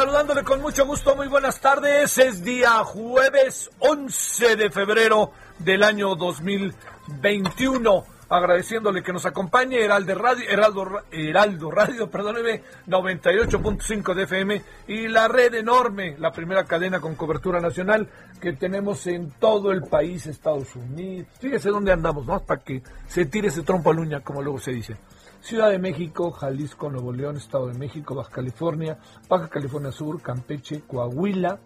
Saludándole con mucho gusto, muy buenas tardes. Es día jueves 11 de febrero del año 2021. Agradeciéndole que nos acompañe Heraldo Radio, Heraldo, Heraldo Radio, perdóneme, 98.5 de FM y la red enorme, la primera cadena con cobertura nacional que tenemos en todo el país, Estados Unidos. Fíjese dónde andamos, ¿no? Para que se tire ese trompo a luña, como luego se dice. Ciudad de México, Jalisco, Nuevo León, Estado de México, Baja California, Baja California Sur, Campeche, Coahuila.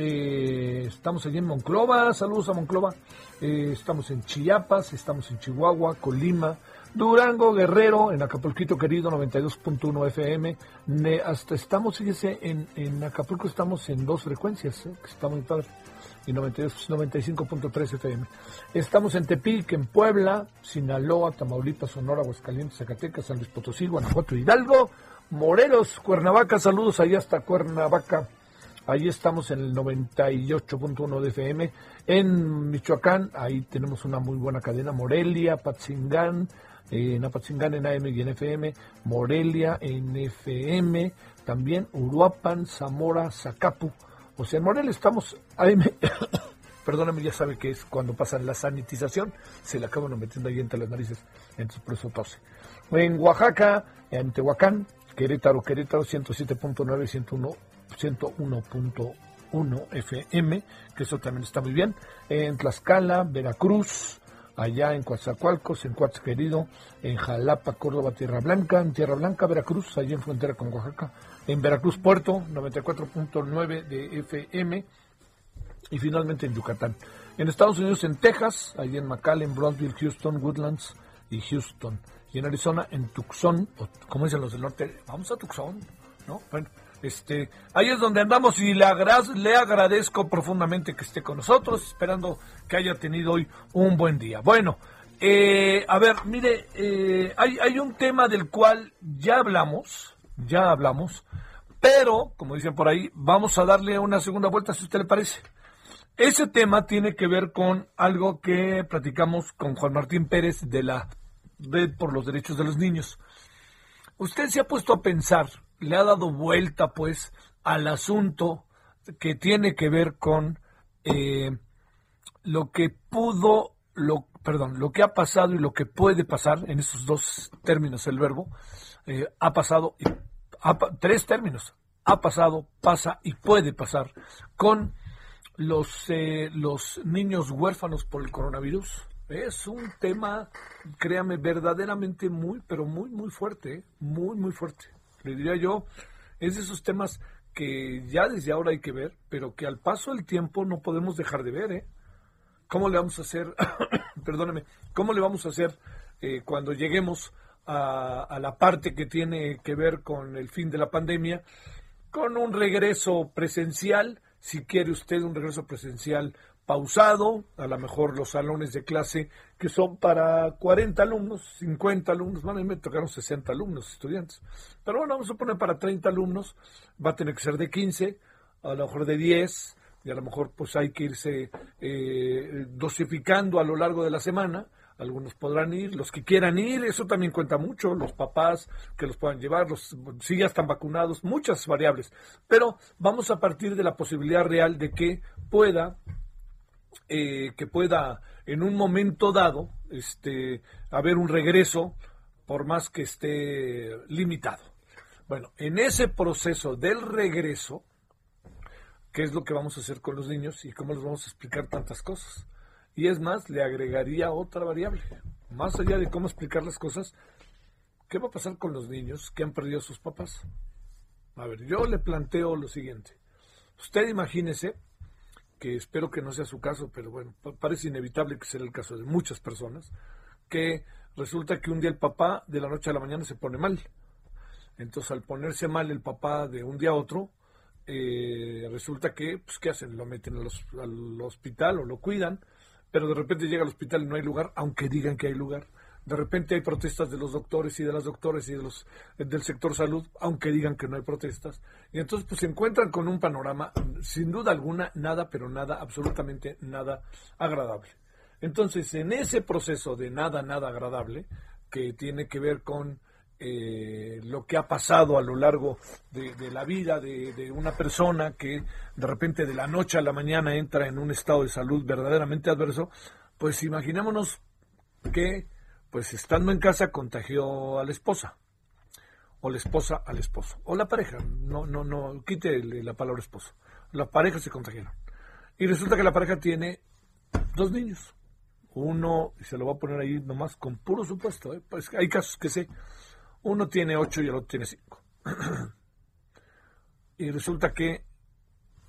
Eh, estamos allí en Monclova, saludos a Monclova. Eh, estamos en Chiapas, estamos en Chihuahua, Colima, Durango, Guerrero, en Acapulquito querido, 92.1 FM. Hasta estamos, fíjese, en, en Acapulco estamos en dos frecuencias, ¿eh? que está muy padre y 95.3 FM. Estamos en Tepic, en Puebla, Sinaloa, Tamaulipas, Sonora, Aguascalientes, Zacatecas, San Luis Potosí, Guanajuato, Hidalgo, Morelos, Cuernavaca, saludos allá hasta Cuernavaca. Ahí estamos en el 98.1 de FM. En Michoacán, ahí tenemos una muy buena cadena. Morelia, Patzingán, en Apatzingán en AM y en FM. Morelia en FM. También Uruapan, Zamora, Zacapu. O sea, en Morelia estamos AM. Perdóname, ya sabe que es cuando pasan la sanitización, se le acaban metiendo ahí entre las narices, entonces por eso tose. En Oaxaca, en Tehuacán, Querétaro, Querétaro 107.9, 101.1 FM, que eso también está muy bien. En Tlaxcala, Veracruz, allá en Coatzacoalcos, en Coatz Querido, en Jalapa, Córdoba, Tierra Blanca, en Tierra Blanca, Veracruz, allá en frontera con Oaxaca, en Veracruz Puerto, 94.9 de FM, y finalmente en Yucatán. En Estados Unidos, en Texas, allí en McAllen, Brownsville, Houston, Woodlands y Houston. Y en Arizona, en Tucson, o como dicen los del norte, vamos a Tucson, ¿no? Bueno, este, ahí es donde andamos y le, agra le agradezco profundamente que esté con nosotros, esperando que haya tenido hoy un buen día. Bueno, Eh, a ver, mire, eh, hay, un tema del cual ya hablamos, ya hablamos, pero, como dicen por ahí, vamos a darle una segunda vuelta si usted le parece. Ese tema tiene que ver con algo que platicamos con Juan Martín Pérez de la Red por los Derechos de los Niños. Usted se ha puesto a pensar, le ha dado vuelta pues al asunto que tiene que ver con eh, lo que pudo, lo, perdón, lo que ha pasado y lo que puede pasar, en esos dos términos el verbo, eh, ha pasado, y, tres términos, ha pasado, pasa y puede pasar con los, eh, los niños huérfanos por el coronavirus. Es un tema, créame, verdaderamente muy, pero muy, muy fuerte, ¿eh? muy, muy fuerte. Le diría yo, es de esos temas que ya desde ahora hay que ver, pero que al paso del tiempo no podemos dejar de ver, ¿eh? ¿Cómo le vamos a hacer, perdóneme, cómo le vamos a hacer eh, cuando lleguemos a, la parte que tiene que ver con el fin de la pandemia, con un regreso presencial, si quiere usted un regreso presencial pausado, a lo mejor los salones de clase que son para 40 alumnos, 50 alumnos, van a me tocaron 60 alumnos, estudiantes. Pero bueno, vamos a poner para 30 alumnos, va a tener que ser de 15, a lo mejor de 10, y a lo mejor pues hay que irse eh, dosificando a lo largo de la semana. Algunos podrán ir, los que quieran ir, eso también cuenta mucho, los papás que los puedan llevar, los, si ya están vacunados, muchas variables. Pero vamos a partir de la posibilidad real de que pueda eh, que pueda en un momento dado este, haber un regreso, por más que esté limitado. Bueno, en ese proceso del regreso, ¿qué es lo que vamos a hacer con los niños y cómo les vamos a explicar tantas cosas? Y es más, le agregaría otra variable. Más allá de cómo explicar las cosas, ¿qué va a pasar con los niños que han perdido a sus papás? A ver, yo le planteo lo siguiente. Usted imagínese que espero que no sea su caso, pero bueno, parece inevitable que sea el caso de muchas personas, que resulta que un día el papá de la noche a la mañana se pone mal. Entonces, al ponerse mal el papá de un día a otro, eh, resulta que, pues, ¿qué hacen? Lo meten al hospital o lo cuidan, pero de repente llega al hospital y no hay lugar, aunque digan que hay lugar. De repente hay protestas de los doctores y de las doctores y de los del sector salud, aunque digan que no hay protestas. Y entonces pues se encuentran con un panorama, sin duda alguna, nada, pero nada, absolutamente nada agradable. Entonces, en ese proceso de nada, nada agradable, que tiene que ver con eh, lo que ha pasado a lo largo de, la vida de, de, una persona que de repente de la noche a la mañana entra en un estado de salud verdaderamente adverso, pues imaginémonos que pues estando en casa contagió a la esposa o la esposa al esposo o la pareja, no no no quite la palabra esposo. La pareja se contagiaron. Y resulta que la pareja tiene dos niños. Uno, y se lo voy a poner ahí nomás con puro supuesto, ¿eh? pues hay casos que sé, uno tiene ocho y el otro tiene cinco. y resulta que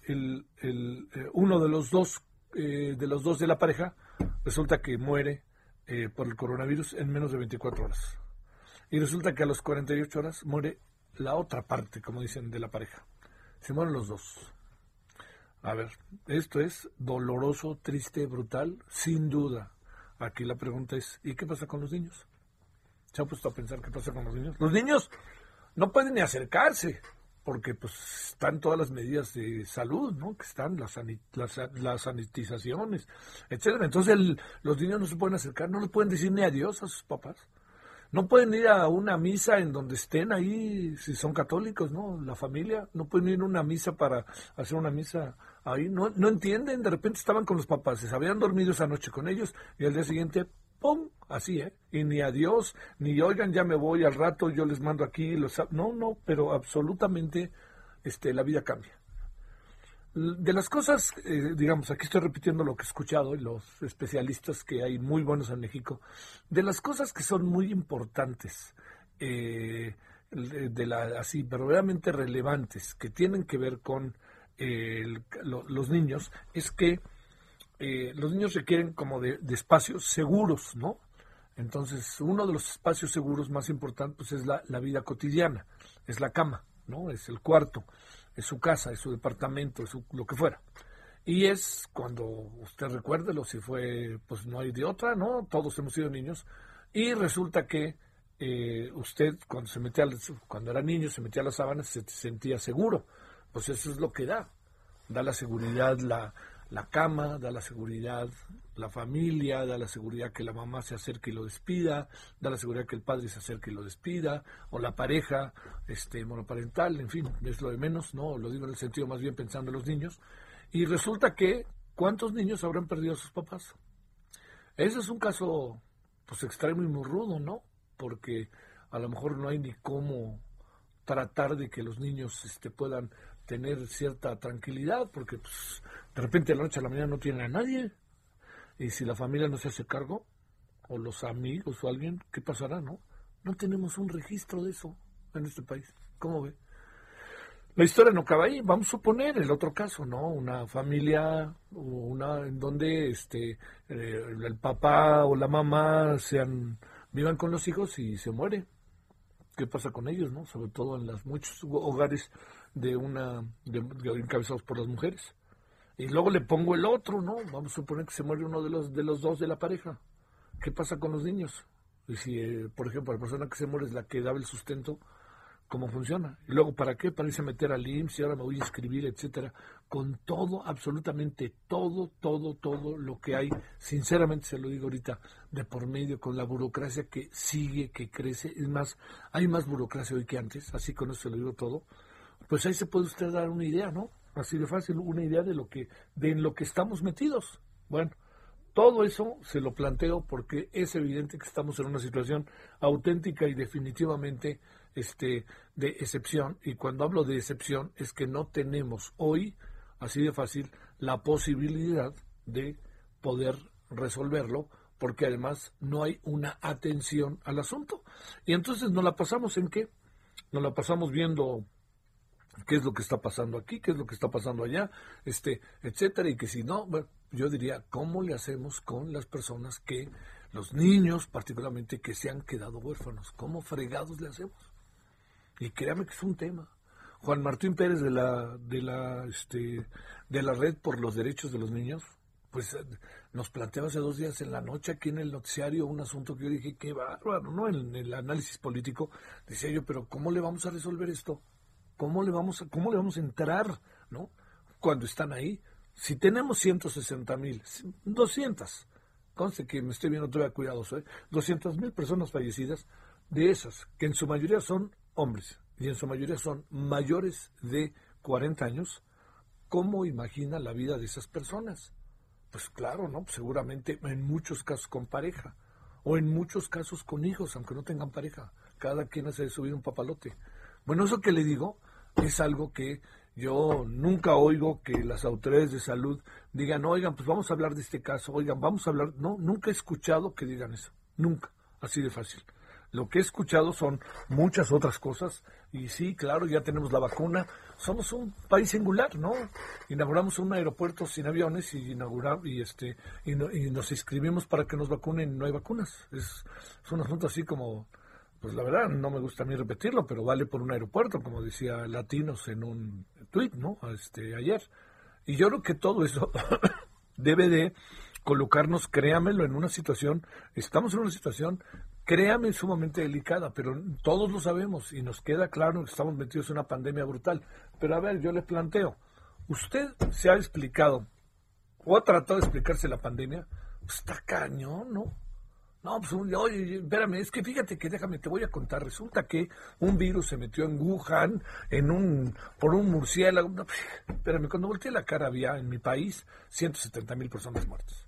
el, el, eh, uno de los dos eh, de los dos de la pareja resulta que muere eh, por el coronavirus en menos de 24 horas. Y resulta que a las 48 horas muere la otra parte, como dicen, de la pareja. Se mueren los dos. A ver, esto es doloroso, triste, brutal, sin duda. Aquí la pregunta es, ¿y qué pasa con los niños? ¿Se ha puesto a pensar qué pasa con los niños? Los niños no pueden ni acercarse porque pues están todas las medidas de salud, ¿no? Que están las, las, sanitizaciones, etcétera. Entonces los niños no se pueden acercar, no les pueden decir ni adiós a sus papás. No pueden ir a una misa en donde estén ahí, si son católicos, ¿no? La familia, no pueden ir a una misa para hacer una misa ahí. No, no entienden, de repente estaban con los papás, se habían dormido esa noche con ellos y al día siguiente ¡pum! Así, ¿eh? Y ni adiós, ni oigan, ya me voy al rato, yo les mando aquí. Los... No, no, pero absolutamente este, la vida cambia. De las cosas, eh, digamos, aquí estoy repitiendo lo que he escuchado y los especialistas que hay muy buenos en México, de las cosas que son muy importantes, eh, de la, así, verdaderamente relevantes, que tienen que ver con eh, los niños, es que eh, los niños requieren como de, espacios seguros, ¿no? Entonces, uno de los espacios seguros más importantes pues, es la, vida cotidiana, es la cama, ¿no? Es el cuarto, es su casa, es su departamento, es lo que fuera. Y es cuando usted recuérdelo, si fue, pues no hay de otra, ¿no? Todos hemos sido niños. Y resulta que eh, usted cuando se metía, cuando era niño, se metía a las sábanas, se sentía seguro. Pues eso es lo que da. Da la seguridad, la, la cama, da la seguridad la familia, da la seguridad que la mamá se acerque y lo despida, da la seguridad que el padre se acerque y lo despida, o la pareja este, monoparental, en fin, es lo de menos, no, lo digo en el sentido más bien pensando en los niños. Y resulta que, ¿cuántos niños habrán perdido a sus papás? Ese es un caso, pues, extremo y muy rudo, ¿no? Porque a lo mejor no hay ni cómo tratar de que los niños este, puedan tener cierta tranquilidad, porque pues, de repente de la noche a la mañana no tienen a nadie. Y si la familia no se hace cargo, o los amigos o alguien, ¿qué pasará, no? No tenemos un registro de eso en este país. ¿Cómo ve? La historia no acaba ahí. Vamos a suponer el otro caso, ¿no? Una familia una en donde este eh, el papá o la mamá sean vivan con los hijos y se muere. ¿Qué pasa con ellos, no? Sobre todo en los muchos hogares de una de, encabezados por las mujeres. Y luego le pongo el otro, ¿no? Vamos a suponer que se muere uno de los de los dos de la pareja. ¿Qué pasa con los niños? Y si, eh, por ejemplo, la persona que se muere es la que daba el sustento, ¿cómo funciona? Y luego, ¿para qué? Para irse a meter al IMSS y ahora me voy a inscribir, etcétera. Con todo, absolutamente todo, todo, todo lo que hay, sinceramente se lo digo ahorita, de por medio, con la burocracia que sigue, que crece. Es más, hay más burocracia hoy que antes, así con eso se lo digo todo pues ahí se puede usted dar una idea, ¿no? Así de fácil, una idea de lo que, de en lo que estamos metidos. Bueno, todo eso se lo planteo porque es evidente que estamos en una situación auténtica y definitivamente este, de excepción. Y cuando hablo de excepción es que no tenemos hoy, así de fácil, la posibilidad de poder resolverlo porque además no hay una atención al asunto. Y entonces nos la pasamos en qué? Nos la pasamos viendo qué es lo que está pasando aquí, qué es lo que está pasando allá, este, etcétera, y que si no, bueno, yo diría, ¿cómo le hacemos con las personas que, los niños particularmente, que se han quedado huérfanos? ¿Cómo fregados le hacemos? Y créame que es un tema. Juan Martín Pérez de la, de la, este, de la Red por los Derechos de los Niños, pues nos planteaba hace dos días en la noche aquí en el noticiario un asunto que yo dije, qué bárbaro, ¿no? En el análisis político, decía yo, pero ¿cómo le vamos a resolver esto? ¿Cómo le vamos a, cómo le vamos a entrar, no? Cuando están ahí. Si tenemos 160 mil, 200, conste que me estoy viendo todavía cuidadoso, ¿eh? 200 mil personas fallecidas, de esas, que en su mayoría son hombres y en su mayoría son mayores de 40 años, ¿cómo imagina la vida de esas personas? Pues claro, ¿no? seguramente en muchos casos con pareja, o en muchos casos con hijos, aunque no tengan pareja. Cada quien hace de subir un papalote. Bueno, eso que le digo es algo que yo nunca oigo que las autoridades de salud digan, oigan, pues vamos a hablar de este caso, oigan, vamos a hablar. No, nunca he escuchado que digan eso, nunca, así de fácil. Lo que he escuchado son muchas otras cosas y sí, claro, ya tenemos la vacuna. Somos un país singular, ¿no? Inauguramos un aeropuerto sin aviones y inauguramos y este y, nos inscribimos para que nos vacunen. No hay vacunas. Es, es un asunto así como pues la verdad no me gusta a mí repetirlo, pero vale por un aeropuerto, como decía Latinos en un tuit, ¿no? Este, ayer. Y yo creo que todo eso debe de colocarnos, créamelo, en una situación, estamos en una situación, créame, sumamente delicada, pero todos lo sabemos y nos queda claro que estamos metidos en una pandemia brutal. Pero a ver, yo le planteo, usted se ha explicado o ha tratado de explicarse la pandemia, pues está cañón, ¿no? No, pues, oye, espérame, es que fíjate que déjame, te voy a contar. Resulta que un virus se metió en Wuhan, en un, por un murciélago. No, espérame, cuando volteé la cara había en mi país 170 mil personas muertas.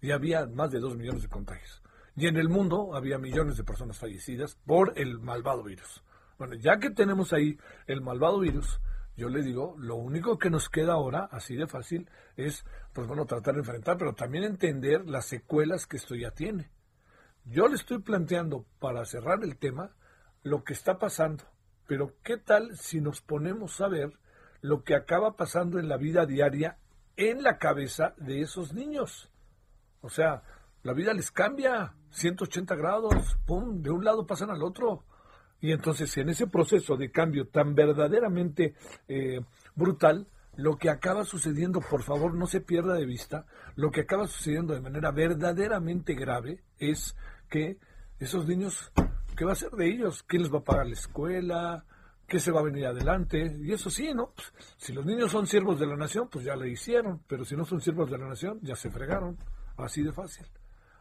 Y había más de 2 millones de contagios. Y en el mundo había millones de personas fallecidas por el malvado virus. Bueno, ya que tenemos ahí el malvado virus, yo le digo, lo único que nos queda ahora, así de fácil, es, pues bueno, tratar de enfrentar, pero también entender las secuelas que esto ya tiene. Yo le estoy planteando, para cerrar el tema, lo que está pasando. Pero ¿qué tal si nos ponemos a ver lo que acaba pasando en la vida diaria en la cabeza de esos niños? O sea, la vida les cambia 180 grados, ¡pum!, de un lado pasan al otro. Y entonces en ese proceso de cambio tan verdaderamente eh, brutal, lo que acaba sucediendo, por favor, no se pierda de vista, lo que acaba sucediendo de manera verdaderamente grave es que esos niños, ¿qué va a ser de ellos? ¿Quién les va a pagar la escuela? ¿Qué se va a venir adelante? Y eso sí, ¿no? Pues, si los niños son siervos de la nación, pues ya le hicieron, pero si no son siervos de la nación, ya se fregaron. Así de fácil.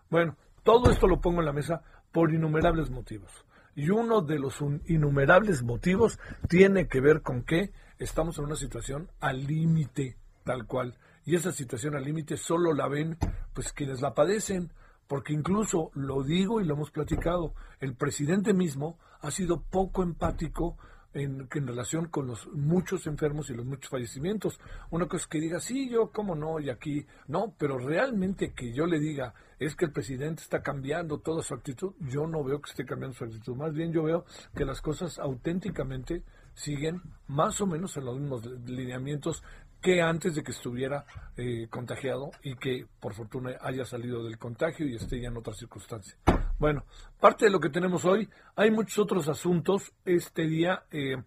Bueno, todo esto lo pongo en la mesa por innumerables motivos. Y uno de los innumerables motivos tiene que ver con que estamos en una situación al límite, tal cual. Y esa situación al límite solo la ven pues quienes la padecen, porque incluso lo digo y lo hemos platicado, el presidente mismo ha sido poco empático en, en, relación con los muchos enfermos y los muchos fallecimientos. Una cosa es que diga, sí, yo, cómo no, y aquí, no, pero realmente que yo le diga, es que el presidente está cambiando toda su actitud, yo no veo que esté cambiando su actitud, más bien yo veo que las cosas auténticamente siguen más o menos en los mismos lineamientos que antes de que estuviera eh, contagiado y que por fortuna haya salido del contagio y esté ya en otra circunstancia. Bueno, parte de lo que tenemos hoy, hay muchos otros asuntos este día eh,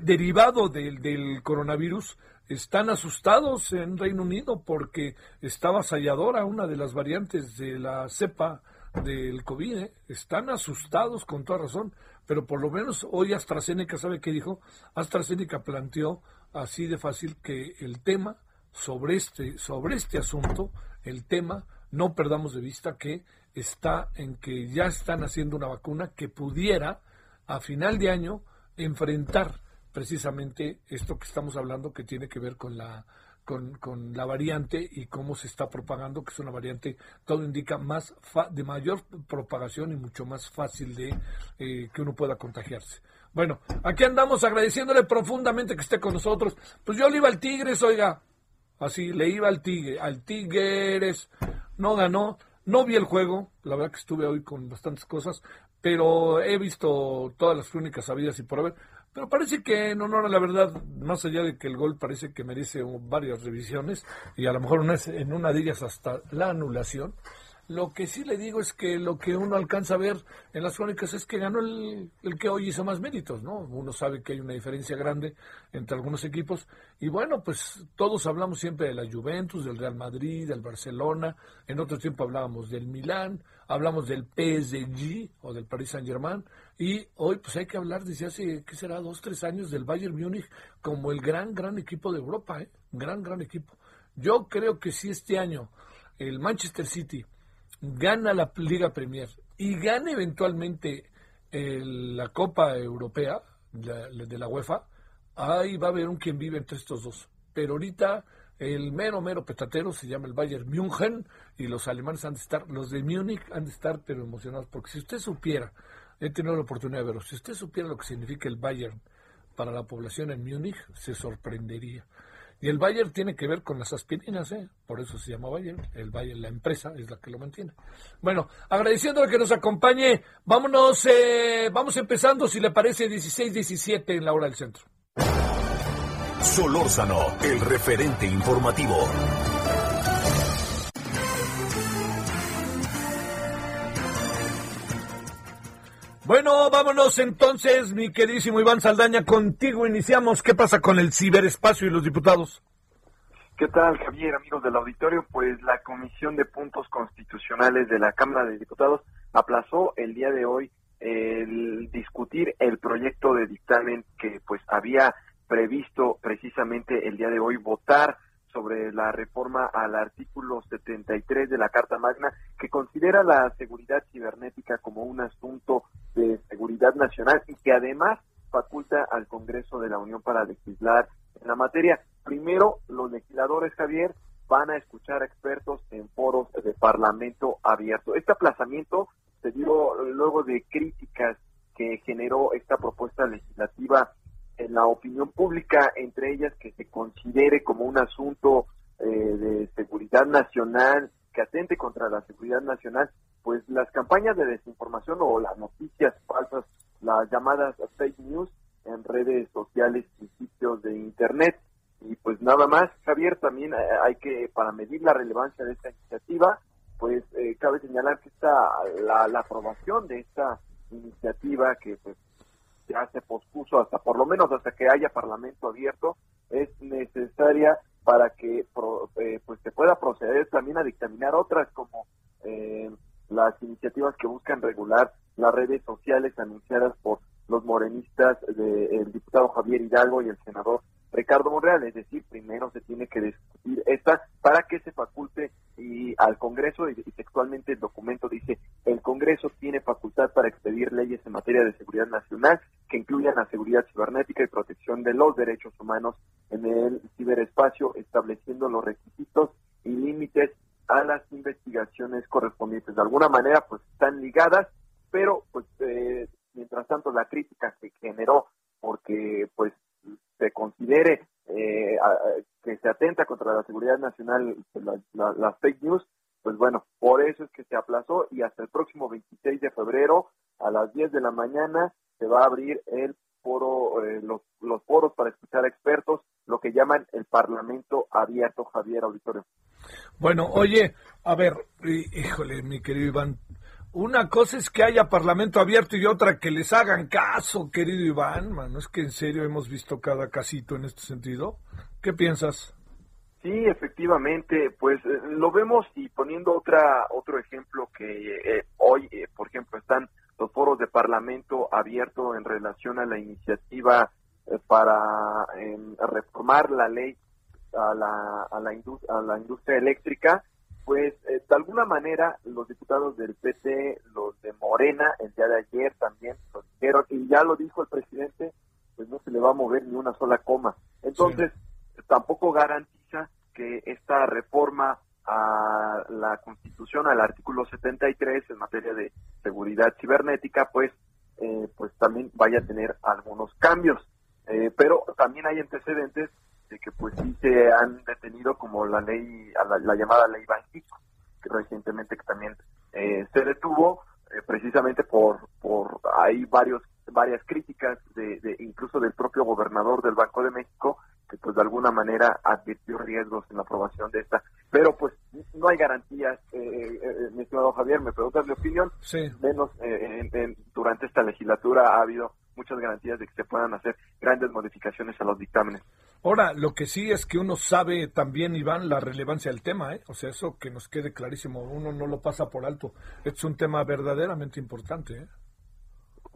derivado del, del coronavirus. Están asustados en Reino Unido porque está avasalladora una de las variantes de la cepa del COVID. ¿eh? Están asustados con toda razón, pero por lo menos hoy AstraZeneca, ¿sabe qué dijo? AstraZeneca planteó así de fácil que el tema sobre este, sobre este asunto, el tema, no perdamos de vista que está en que ya están haciendo una vacuna que pudiera a final de año enfrentar precisamente esto que estamos hablando que tiene que ver con la con, la variante y cómo se está propagando, que es una variante, todo indica, más de mayor propagación y mucho más fácil de eh, que uno pueda contagiarse. Bueno, aquí andamos agradeciéndole profundamente que esté con nosotros. Pues yo le iba al Tigres, oiga. Así, le iba al Tigre, al Tigres. No ganó. No vi el juego. La verdad que estuve hoy con bastantes cosas. Pero he visto todas las crónicas sabidas y por haber. Pero parece que en honor a la verdad, más allá de que el gol parece que merece varias revisiones y a lo mejor en una de ellas hasta la anulación, lo que sí le digo es que lo que uno alcanza a ver en las crónicas es que ganó el, que hoy hizo más méritos, ¿no? Uno sabe que hay una diferencia grande entre algunos equipos. Y bueno, pues todos hablamos siempre de la Juventus, del Real Madrid, del Barcelona. En otro tiempo hablábamos del Milán, hablamos del PSG o del Paris Saint-Germain. Y hoy pues hay que hablar desde hace, ¿qué será? Dos, tres años del Bayern Múnich como el gran, gran equipo de Europa, ¿eh? Gran, gran equipo. Yo creo que si este año el Manchester City gana la Liga Premier y gana eventualmente la Copa Europea de la UEFA, ahí va a haber un quien vive entre estos dos. Pero ahorita el mero, mero petatero se llama el Bayern München y los alemanes han de estar, los de Múnich han de estar pero emocionados, porque si usted supiera, he tenido la oportunidad de verlo, si usted supiera lo que significa el Bayern para la población en Múnich, se sorprendería. Y el Bayer tiene que ver con las aspirinas, ¿eh? por eso se llama Bayer. El Bayer, la empresa, es la que lo mantiene. Bueno, agradeciéndole que nos acompañe, vámonos, eh, vamos empezando, si le parece, 16-17 en la hora del centro. Solórzano, el referente informativo. Bueno, vámonos entonces, mi queridísimo Iván Saldaña, contigo iniciamos. ¿Qué pasa con el ciberespacio y los diputados? ¿Qué tal, Javier, amigos del auditorio? Pues la Comisión de Puntos Constitucionales de la Cámara de Diputados aplazó el día de hoy el discutir el proyecto de dictamen que pues había previsto precisamente el día de hoy votar sobre la reforma al artículo 73 de la Carta Magna, que considera la seguridad cibernética como un asunto de seguridad nacional y que además faculta al Congreso de la Unión para legislar en la materia. Primero, los legisladores, Javier, van a escuchar expertos en foros de Parlamento abierto. Este aplazamiento se dio luego de críticas que generó esta propuesta legislativa la opinión pública, entre ellas que se considere como un asunto eh, de seguridad nacional, que atente contra la seguridad nacional, pues las campañas de desinformación o las noticias falsas, las llamadas fake news en redes sociales y sitios de Internet. Y pues nada más, Javier, también eh, hay que, para medir la relevancia de esta iniciativa, pues eh, cabe señalar que esta, la, la aprobación de esta iniciativa que pues ya se pospuso hasta por lo menos hasta que haya parlamento abierto, es necesaria para que eh, pues se pueda proceder también a dictaminar otras como eh, las iniciativas que buscan regular las redes sociales anunciadas por los morenistas del diputado Javier Hidalgo y el senador Ricardo Monreal, es decir, primero se tiene que discutir esta para que se faculte y al Congreso, y, textualmente el documento dice, el Congreso tiene facultad para expedir leyes en materia de seguridad nacional que incluyan la seguridad cibernética y protección de los derechos humanos en el ciberespacio, estableciendo los requisitos y límites a las investigaciones correspondientes. De alguna manera, pues están ligadas, pero pues eh, mientras tanto la crítica se generó porque pues se considere eh, que se atenta contra la seguridad nacional las fake news, pues bueno, por eso es que se aplazó y hasta el próximo 26 de febrero a las 10 de la mañana se va a abrir el foro, eh, los, los foros para escuchar a expertos, lo que llaman el Parlamento Abierto, Javier Auditorio. Bueno, oye, a ver, híjole, mi querido Iván, una cosa es que haya parlamento abierto y otra que les hagan caso, querido Iván. Mano, es que en serio hemos visto cada casito en este sentido. ¿Qué piensas? Sí, efectivamente, pues eh, lo vemos y poniendo otra otro ejemplo que eh, hoy, eh, por ejemplo, están foros de parlamento abierto en relación a la iniciativa para em, reformar la ley a la, a la, a la industria eléctrica pues eh, de alguna manera los diputados del PT, los de Morena, el día de ayer también lo dijeron, y ya lo dijo el presidente, pues no se le va a mover ni una sola coma. Entonces, tampoco garantiza que esta reforma a la Constitución, al artículo 73 en materia de seguridad cibernética, pues, eh, pues también vaya a tener algunos cambios. Eh, pero también hay antecedentes de que pues sí se han detenido como la ley, la, llamada ley Banjico, que recientemente que también eh, se detuvo eh, precisamente por, por hay varios, varias críticas de, incluso del propio gobernador del Banco de México que pues de alguna manera advirtió riesgos en la aprobación de esta. Pero pues no hay garantías, eh, eh mi estimado Javier, me preguntas mi opinión, sí. menos durante esta legislatura ha habido muchas garantías de que se puedan hacer grandes modificaciones a los dictámenes. Ahora, lo que sí es que uno sabe también, Iván, la relevancia del tema, ¿eh? O sea, eso que nos quede clarísimo, uno no lo pasa por alto. Es un tema verdaderamente importante, ¿eh?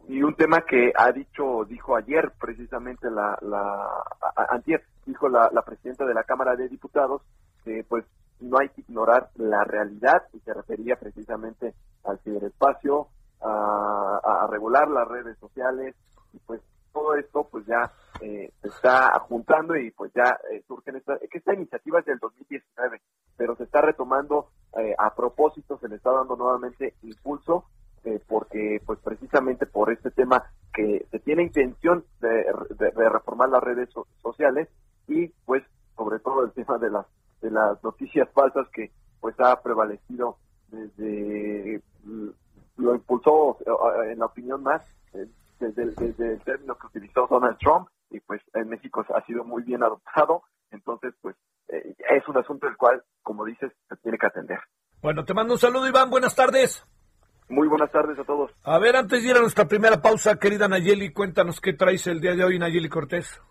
Y un tema que ha dicho, dijo ayer precisamente la, la antier, dijo la, la presidenta de la Cámara de Diputados, que pues no hay que ignorar la realidad y se refería precisamente al ciberespacio, a, regular las redes sociales y pues todo esto pues ya eh, se está juntando y pues ya eh, surgen esta, que esta iniciativa es del 2019, pero se está retomando eh, a propósito, se le está dando nuevamente impulso porque pues precisamente por este tema que se tiene intención de, reformar las redes sociales y pues sobre todo el tema de las de las noticias falsas que pues ha prevalecido desde mm, lo impulsó en la opinión más desde, el término que utilizó Donald Trump y pues en México ha sido muy bien adoptado, entonces pues eh, es un asunto del cual, como dices, se tiene que atender. Bueno, te mando un saludo Iván, buenas tardes. Muy buenas tardes a todos. A ver, antes de ir a nuestra primera pausa, querida Nayeli, cuéntanos qué traes el día de hoy, Nayeli Cortés.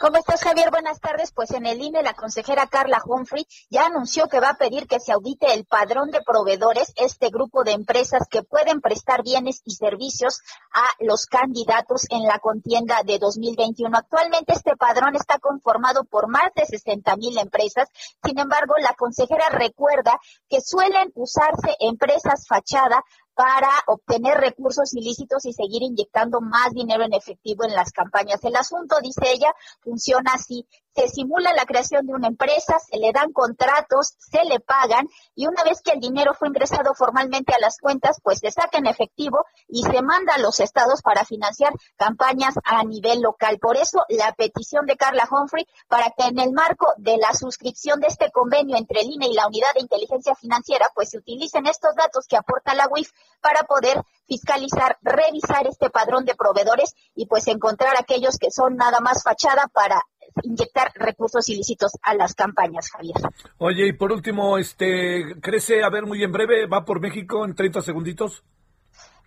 ¿Cómo estás, Javier? Buenas tardes. Pues en el INE la consejera Carla Humphrey ya anunció que va a pedir que se audite el padrón de proveedores, este grupo de empresas que pueden prestar bienes y servicios a los candidatos en la contienda de 2021. Actualmente este padrón está conformado por más de 60 mil empresas. Sin embargo, la consejera recuerda que suelen usarse empresas fachada para obtener recursos ilícitos y seguir inyectando más dinero en efectivo en las campañas. El asunto, dice ella, funciona así se simula la creación de una empresa, se le dan contratos, se le pagan y una vez que el dinero fue ingresado formalmente a las cuentas, pues se saca en efectivo y se manda a los estados para financiar campañas a nivel local. Por eso la petición de Carla Humphrey para que en el marco de la suscripción de este convenio entre el INE y la Unidad de Inteligencia Financiera, pues se utilicen estos datos que aporta la UIF para poder fiscalizar, revisar este padrón de proveedores y pues encontrar aquellos que son nada más fachada para inyectar recursos ilícitos a las campañas, Javier. Oye, y por último, este, ¿crece a ver muy en breve? ¿Va por México en 30 segunditos?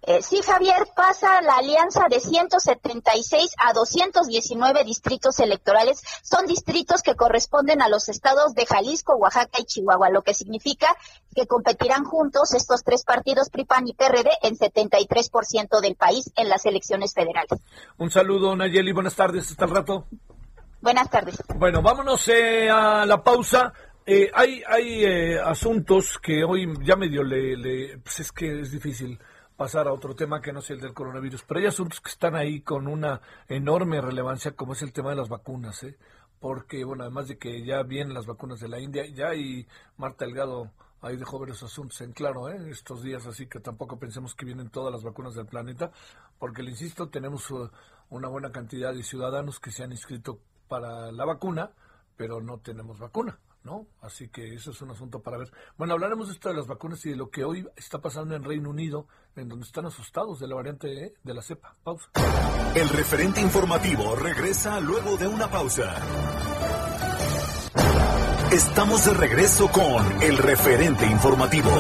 Eh, sí, Javier, pasa la alianza de 176 a 219 distritos electorales. Son distritos que corresponden a los estados de Jalisco, Oaxaca y Chihuahua, lo que significa que competirán juntos estos tres partidos, PRIPAN y PRD, en 73% del país en las elecciones federales. Un saludo, Nayeli. Buenas tardes. Hasta el rato. Buenas tardes. Bueno, vámonos eh, a la pausa. Eh, hay hay eh, asuntos que hoy ya medio le, le pues es que es difícil pasar a otro tema que no sea el del coronavirus. Pero hay asuntos que están ahí con una enorme relevancia, como es el tema de las vacunas, ¿eh? Porque, bueno, además de que ya vienen las vacunas de la India, ya y Marta Delgado ahí dejó varios asuntos en claro ¿eh? estos días, así que tampoco pensemos que vienen todas las vacunas del planeta, porque, le insisto, tenemos uh, una buena cantidad de ciudadanos que se han inscrito para la vacuna, pero no tenemos vacuna. ¿No? Así que eso es un asunto para ver. Bueno, hablaremos de esto de las vacunas y de lo que hoy está pasando en Reino Unido, en donde están asustados de la variante E de la cepa. Pausa. El referente informativo regresa luego de una pausa. Estamos de regreso con el referente informativo.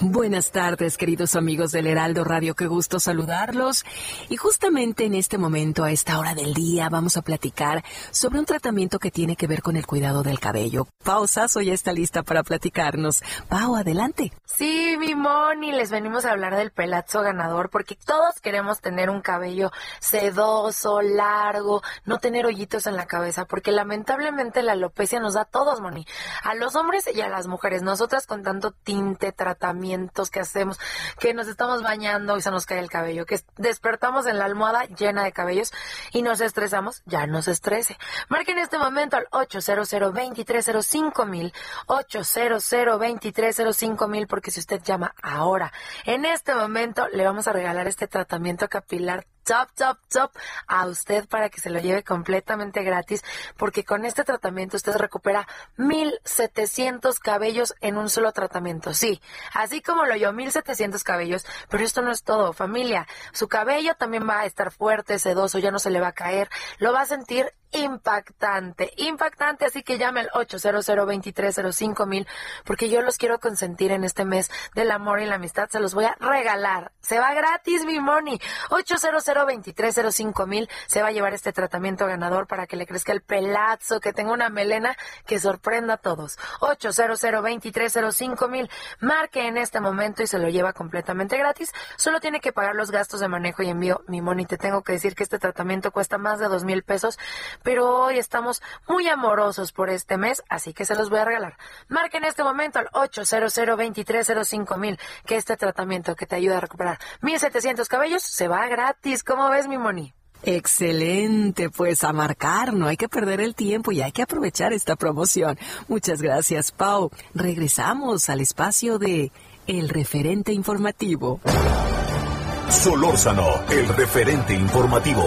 Buenas tardes, queridos amigos del Heraldo Radio, qué gusto saludarlos. Y justamente en este momento, a esta hora del día, vamos a platicar sobre un tratamiento que tiene que ver con el cuidado del cabello. Pau Sasso ya está lista para platicarnos. Pau, adelante. Sí, mi Moni, les venimos a hablar del pelazo ganador, porque todos queremos tener un cabello sedoso, largo, no tener hoyitos en la cabeza, porque lamentablemente la alopecia nos da a todos, Moni. A los hombres y a las mujeres. Nosotras con tanto tinte, tratamiento, que hacemos, que nos estamos bañando y se nos cae el cabello, que despertamos en la almohada llena de cabellos y nos estresamos, ya no se estrese. Marque en este momento al 800 230 mil, 800 230 mil, porque si usted llama ahora, en este momento le vamos a regalar este tratamiento capilar top, top, top a usted para que se lo lleve completamente gratis, porque con este tratamiento usted recupera 1700 cabellos en un solo tratamiento. Sí, así como lo yo, 1700 cabellos, pero esto no es todo, familia. Su cabello también va a estar fuerte, sedoso, ya no se le va a caer, lo va a sentir impactante, impactante, así que llame al 800 mil porque yo los quiero consentir en este mes del amor y la amistad, se los voy a regalar, se va gratis mi money, 800 mil se va a llevar este tratamiento ganador para que le crezca el pelazo, que tenga una melena que sorprenda a todos, 800 mil marque en este momento y se lo lleva completamente gratis, solo tiene que pagar los gastos de manejo y envío, mi money, te tengo que decir que este tratamiento cuesta más de dos mil pesos, pero hoy estamos muy amorosos por este mes, así que se los voy a regalar. Marque en este momento al 800 mil que este tratamiento que te ayuda a recuperar 1700 cabellos se va gratis. ¿Cómo ves, mi Moni? Excelente, pues a marcar, no hay que perder el tiempo y hay que aprovechar esta promoción. Muchas gracias, Pau. Regresamos al espacio de El referente informativo. Solórzano, el referente informativo.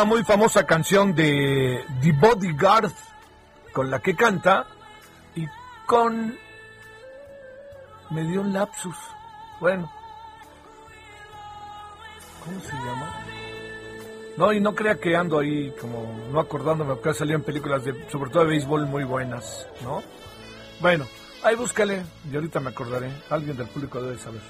La muy famosa canción de The Bodyguard con la que canta y con... Me dio un lapsus. Bueno. ¿Cómo se llama? No, y no crea que ando ahí como no acordándome, porque en películas de, sobre todo de béisbol muy buenas, ¿no? Bueno, ahí búscale y ahorita me acordaré. Alguien del público debe saber.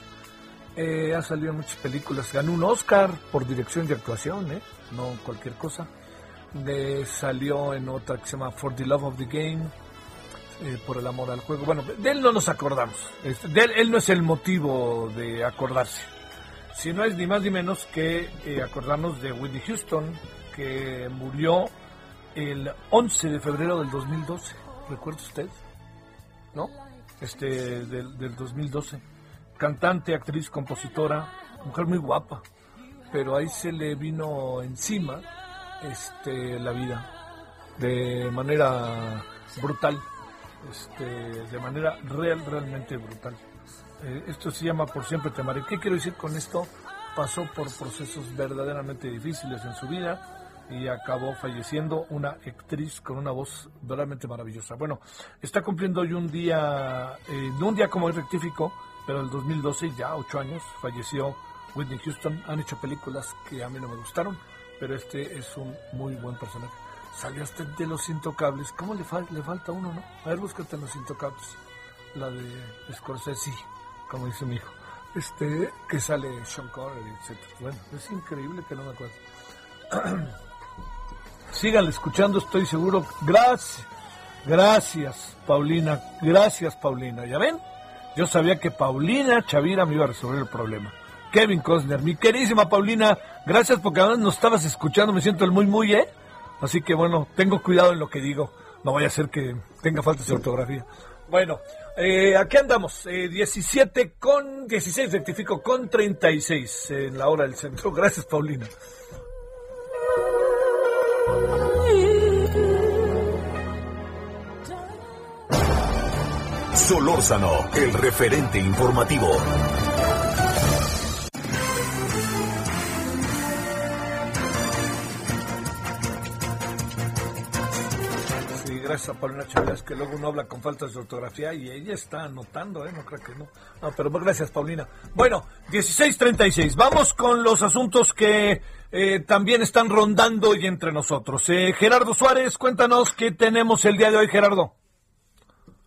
Eh, ha salido en muchas películas. Ganó un Oscar por dirección y actuación, ¿eh? No cualquier cosa. De, salió en otra que se llama For the Love of the Game, eh, por el amor al juego. Bueno, de él no nos acordamos. Este, de él, él no es el motivo de acordarse. Si no es ni más ni menos que eh, acordarnos de Whitney Houston, que murió el 11 de febrero del 2012. ¿Recuerda usted? ¿No? Este, del, del 2012 cantante, actriz, compositora, mujer muy guapa, pero ahí se le vino encima este, la vida de manera brutal, este, de manera real, realmente brutal. Eh, esto se llama Por siempre te. ¿Qué quiero decir con esto? Pasó por procesos verdaderamente difíciles en su vida y acabó falleciendo una actriz con una voz verdaderamente maravillosa. Bueno, está cumpliendo hoy un día, eh, un día como rectifico, pero el 2012, ya ocho años, falleció Whitney Houston. Han hecho películas que a mí no me gustaron, pero este es un muy buen personaje. Salió hasta de Los Intocables. ¿Cómo le, fal- le falta uno, no? A ver, búscate en Los Intocables. La de Scorsese, como dice mi hijo. Este, que sale Sean Connery, etc. Bueno, es increíble que no me acuerdo. Síganle escuchando, estoy seguro. Gracias, gracias, Paulina. Gracias, Paulina. ¿Ya ven? Yo sabía que Paulina Chavira me iba a resolver el problema. Kevin Costner, mi queridísima Paulina, gracias porque además nos estabas escuchando, me siento el muy muy, ¿eh? Así que bueno, tengo cuidado en lo que digo, no vaya a ser que tenga faltas de ortografía. Bueno, eh, aquí andamos, eh, 17 con 16, rectifico, con 36 en la hora del centro. Gracias, Paulina. Solórzano, el referente informativo. Sí, gracias Paulina Chávez, que luego uno habla con faltas de ortografía y ella está anotando, ¿eh? No creo que no. No, pero gracias, Paulina. Bueno, 16.36. Vamos con los asuntos que eh, también están rondando y entre nosotros. Eh, Gerardo Suárez, cuéntanos qué tenemos el día de hoy, Gerardo.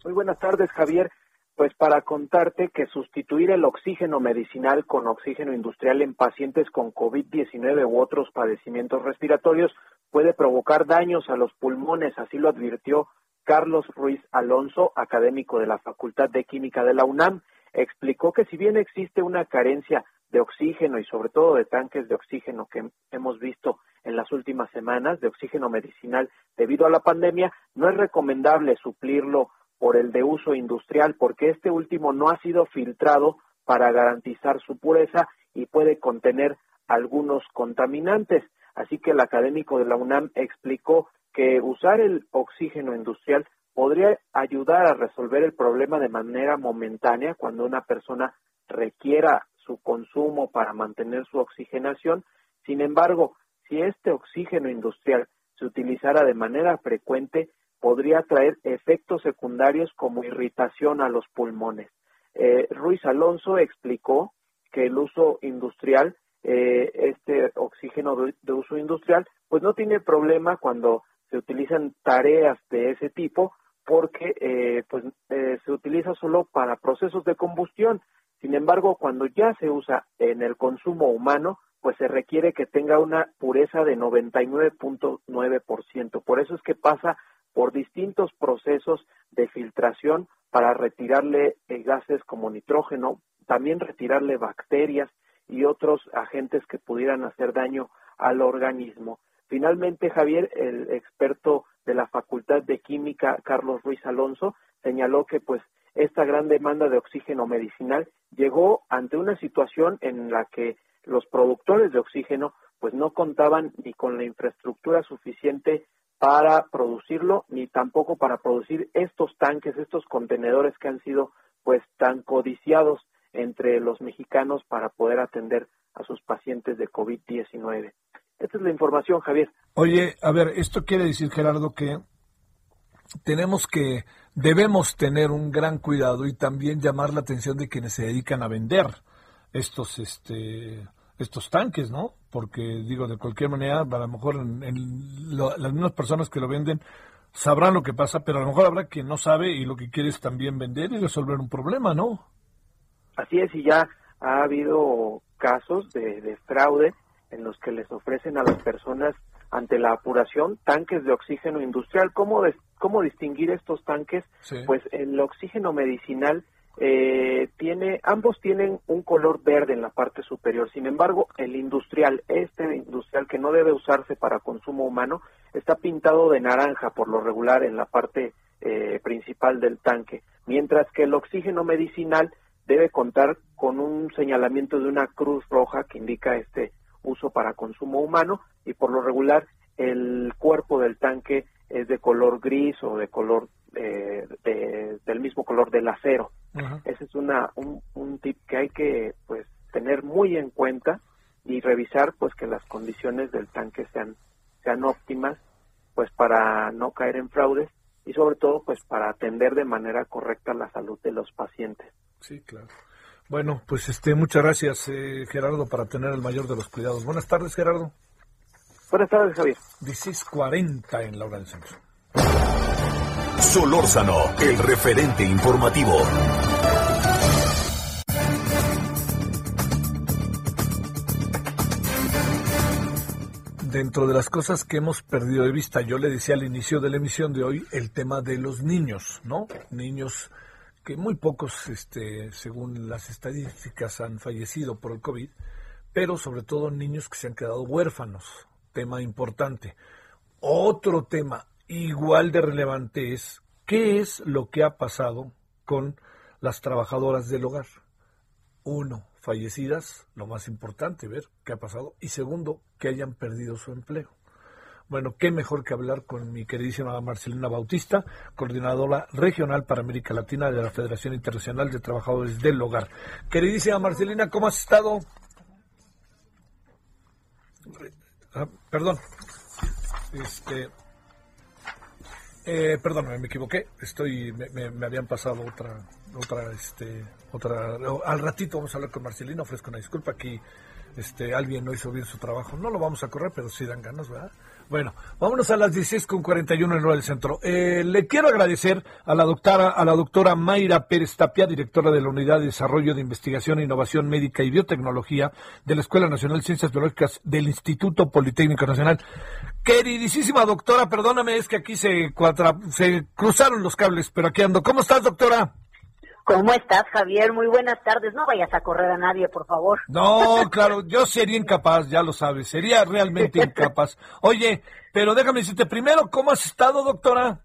Muy buenas tardes, Javier. Pues para contarte que sustituir el oxígeno medicinal con oxígeno industrial en pacientes con COVID-19 u otros padecimientos respiratorios puede provocar daños a los pulmones, así lo advirtió Carlos Ruiz Alonso, académico de la Facultad de Química de la UNAM. Explicó que si bien existe una carencia de oxígeno y sobre todo de tanques de oxígeno que hemos visto en las últimas semanas, de oxígeno medicinal debido a la pandemia, no es recomendable suplirlo por el de uso industrial, porque este último no ha sido filtrado para garantizar su pureza y puede contener algunos contaminantes. Así que el académico de la UNAM explicó que usar el oxígeno industrial podría ayudar a resolver el problema de manera momentánea cuando una persona requiera su consumo para mantener su oxigenación. Sin embargo, si este oxígeno industrial se utilizara de manera frecuente, podría traer efectos secundarios como irritación a los pulmones. Eh, Ruiz Alonso explicó que el uso industrial, eh, este oxígeno de, uso industrial, pues no tiene problema cuando se utilizan tareas de ese tipo, porque eh, pues se utiliza solo para procesos de combustión. Sin embargo, cuando ya se usa en el consumo humano, pues se requiere que tenga una pureza de 99.9%. Por eso es que pasa por distintos procesos de filtración para retirarle gases como nitrógeno, también retirarle bacterias y otros agentes que pudieran hacer daño al organismo. Finalmente, Javier, el experto de la Facultad de Química, Carlos Ruiz Alonso, señaló que pues esta gran demanda de oxígeno medicinal llegó ante una situación en la que los productores de oxígeno pues no contaban ni con la infraestructura suficiente para producirlo ni tampoco para producir estos tanques, estos contenedores que han sido pues tan codiciados entre los mexicanos para poder atender a sus pacientes de COVID-19. Esta es la información, Javier. Oye, a ver, esto quiere decir, Gerardo, que tenemos que, debemos tener un gran cuidado y también llamar la atención de quienes se dedican a vender estos, este, estos tanques, ¿no? Porque digo, de cualquier manera, a lo mejor las mismas personas que lo venden sabrán lo que pasa, pero a lo mejor habrá quien no sabe y lo que quiere es también vender y resolver un problema, ¿no? Así es, y ya ha habido casos de, fraude en los que les ofrecen a las personas ante la apuración tanques de oxígeno industrial. ¿Cómo, cómo distinguir estos tanques? Pues el oxígeno medicinal eh, tiene, ambos tienen un color verde en la parte superior. Sin embargo, el industrial, este industrial que no debe usarse para consumo humano, está pintado de naranja por lo regular en la parte eh, principal del tanque, mientras que el oxígeno medicinal debe contar con un señalamiento de una cruz roja que indica este uso para consumo humano y por lo regular el cuerpo del tanque es de color gris o de color eh, del mismo color del acero. Ese es una, un, un tip que hay que pues tener muy en cuenta y revisar pues que las condiciones del tanque sean sean óptimas pues para no caer en fraudes y sobre todo pues para atender de manera correcta la salud de los pacientes. Sí, claro. Bueno, pues este muchas gracias eh, Gerardo para tener el mayor de los cuidados. Buenas tardes Gerardo. Buenas tardes Javier. 16:40 en la hora del centro. Solórzano, el referente informativo. Dentro de las cosas que hemos perdido de vista, yo le decía al inicio de la emisión de hoy el tema de los niños, ¿no? Niños que muy pocos, este, según las estadísticas, han fallecido por el COVID, pero sobre todo niños que se han quedado huérfanos, tema importante. Otro tema igual de relevante es qué es lo que ha pasado con las trabajadoras del hogar. Uno, fallecidas, lo más importante, ver qué ha pasado. Y segundo, que hayan perdido su empleo. Bueno, qué mejor que hablar con mi queridísima Marcelina Bautista, coordinadora regional para América Latina de la Federación Internacional de Trabajadores del Hogar. Queridísima Marcelina, ¿cómo has estado? Ah, perdón. Este, eh, perdón, me equivoqué. Estoy, me, habían pasado otra, otra, este, otra. Al ratito vamos a hablar con Marcelino. Ofrezco una disculpa aquí. Este, alguien no hizo bien su trabajo. No lo vamos a correr, pero sí dan ganas, ¿verdad? Bueno, vámonos a las 16 con 41 en el del centro. Eh, le quiero agradecer a la doctora, a la doctora Mayra Pérez Tapia, directora de la Unidad de Desarrollo de Investigación Innovación Médica y Biotecnología de la Escuela Nacional de Ciencias Biológicas del Instituto Politécnico Nacional. Queridísima doctora, perdóname, es que aquí se, se cruzaron los cables, pero aquí ando. ¿Cómo estás, doctora? ¿Cómo estás, Javier? Muy buenas tardes. No vayas a correr a nadie, por favor. No, claro, yo sería incapaz, ya lo sabes, sería realmente incapaz. Oye, pero déjame decirte primero, ¿cómo has estado, doctora?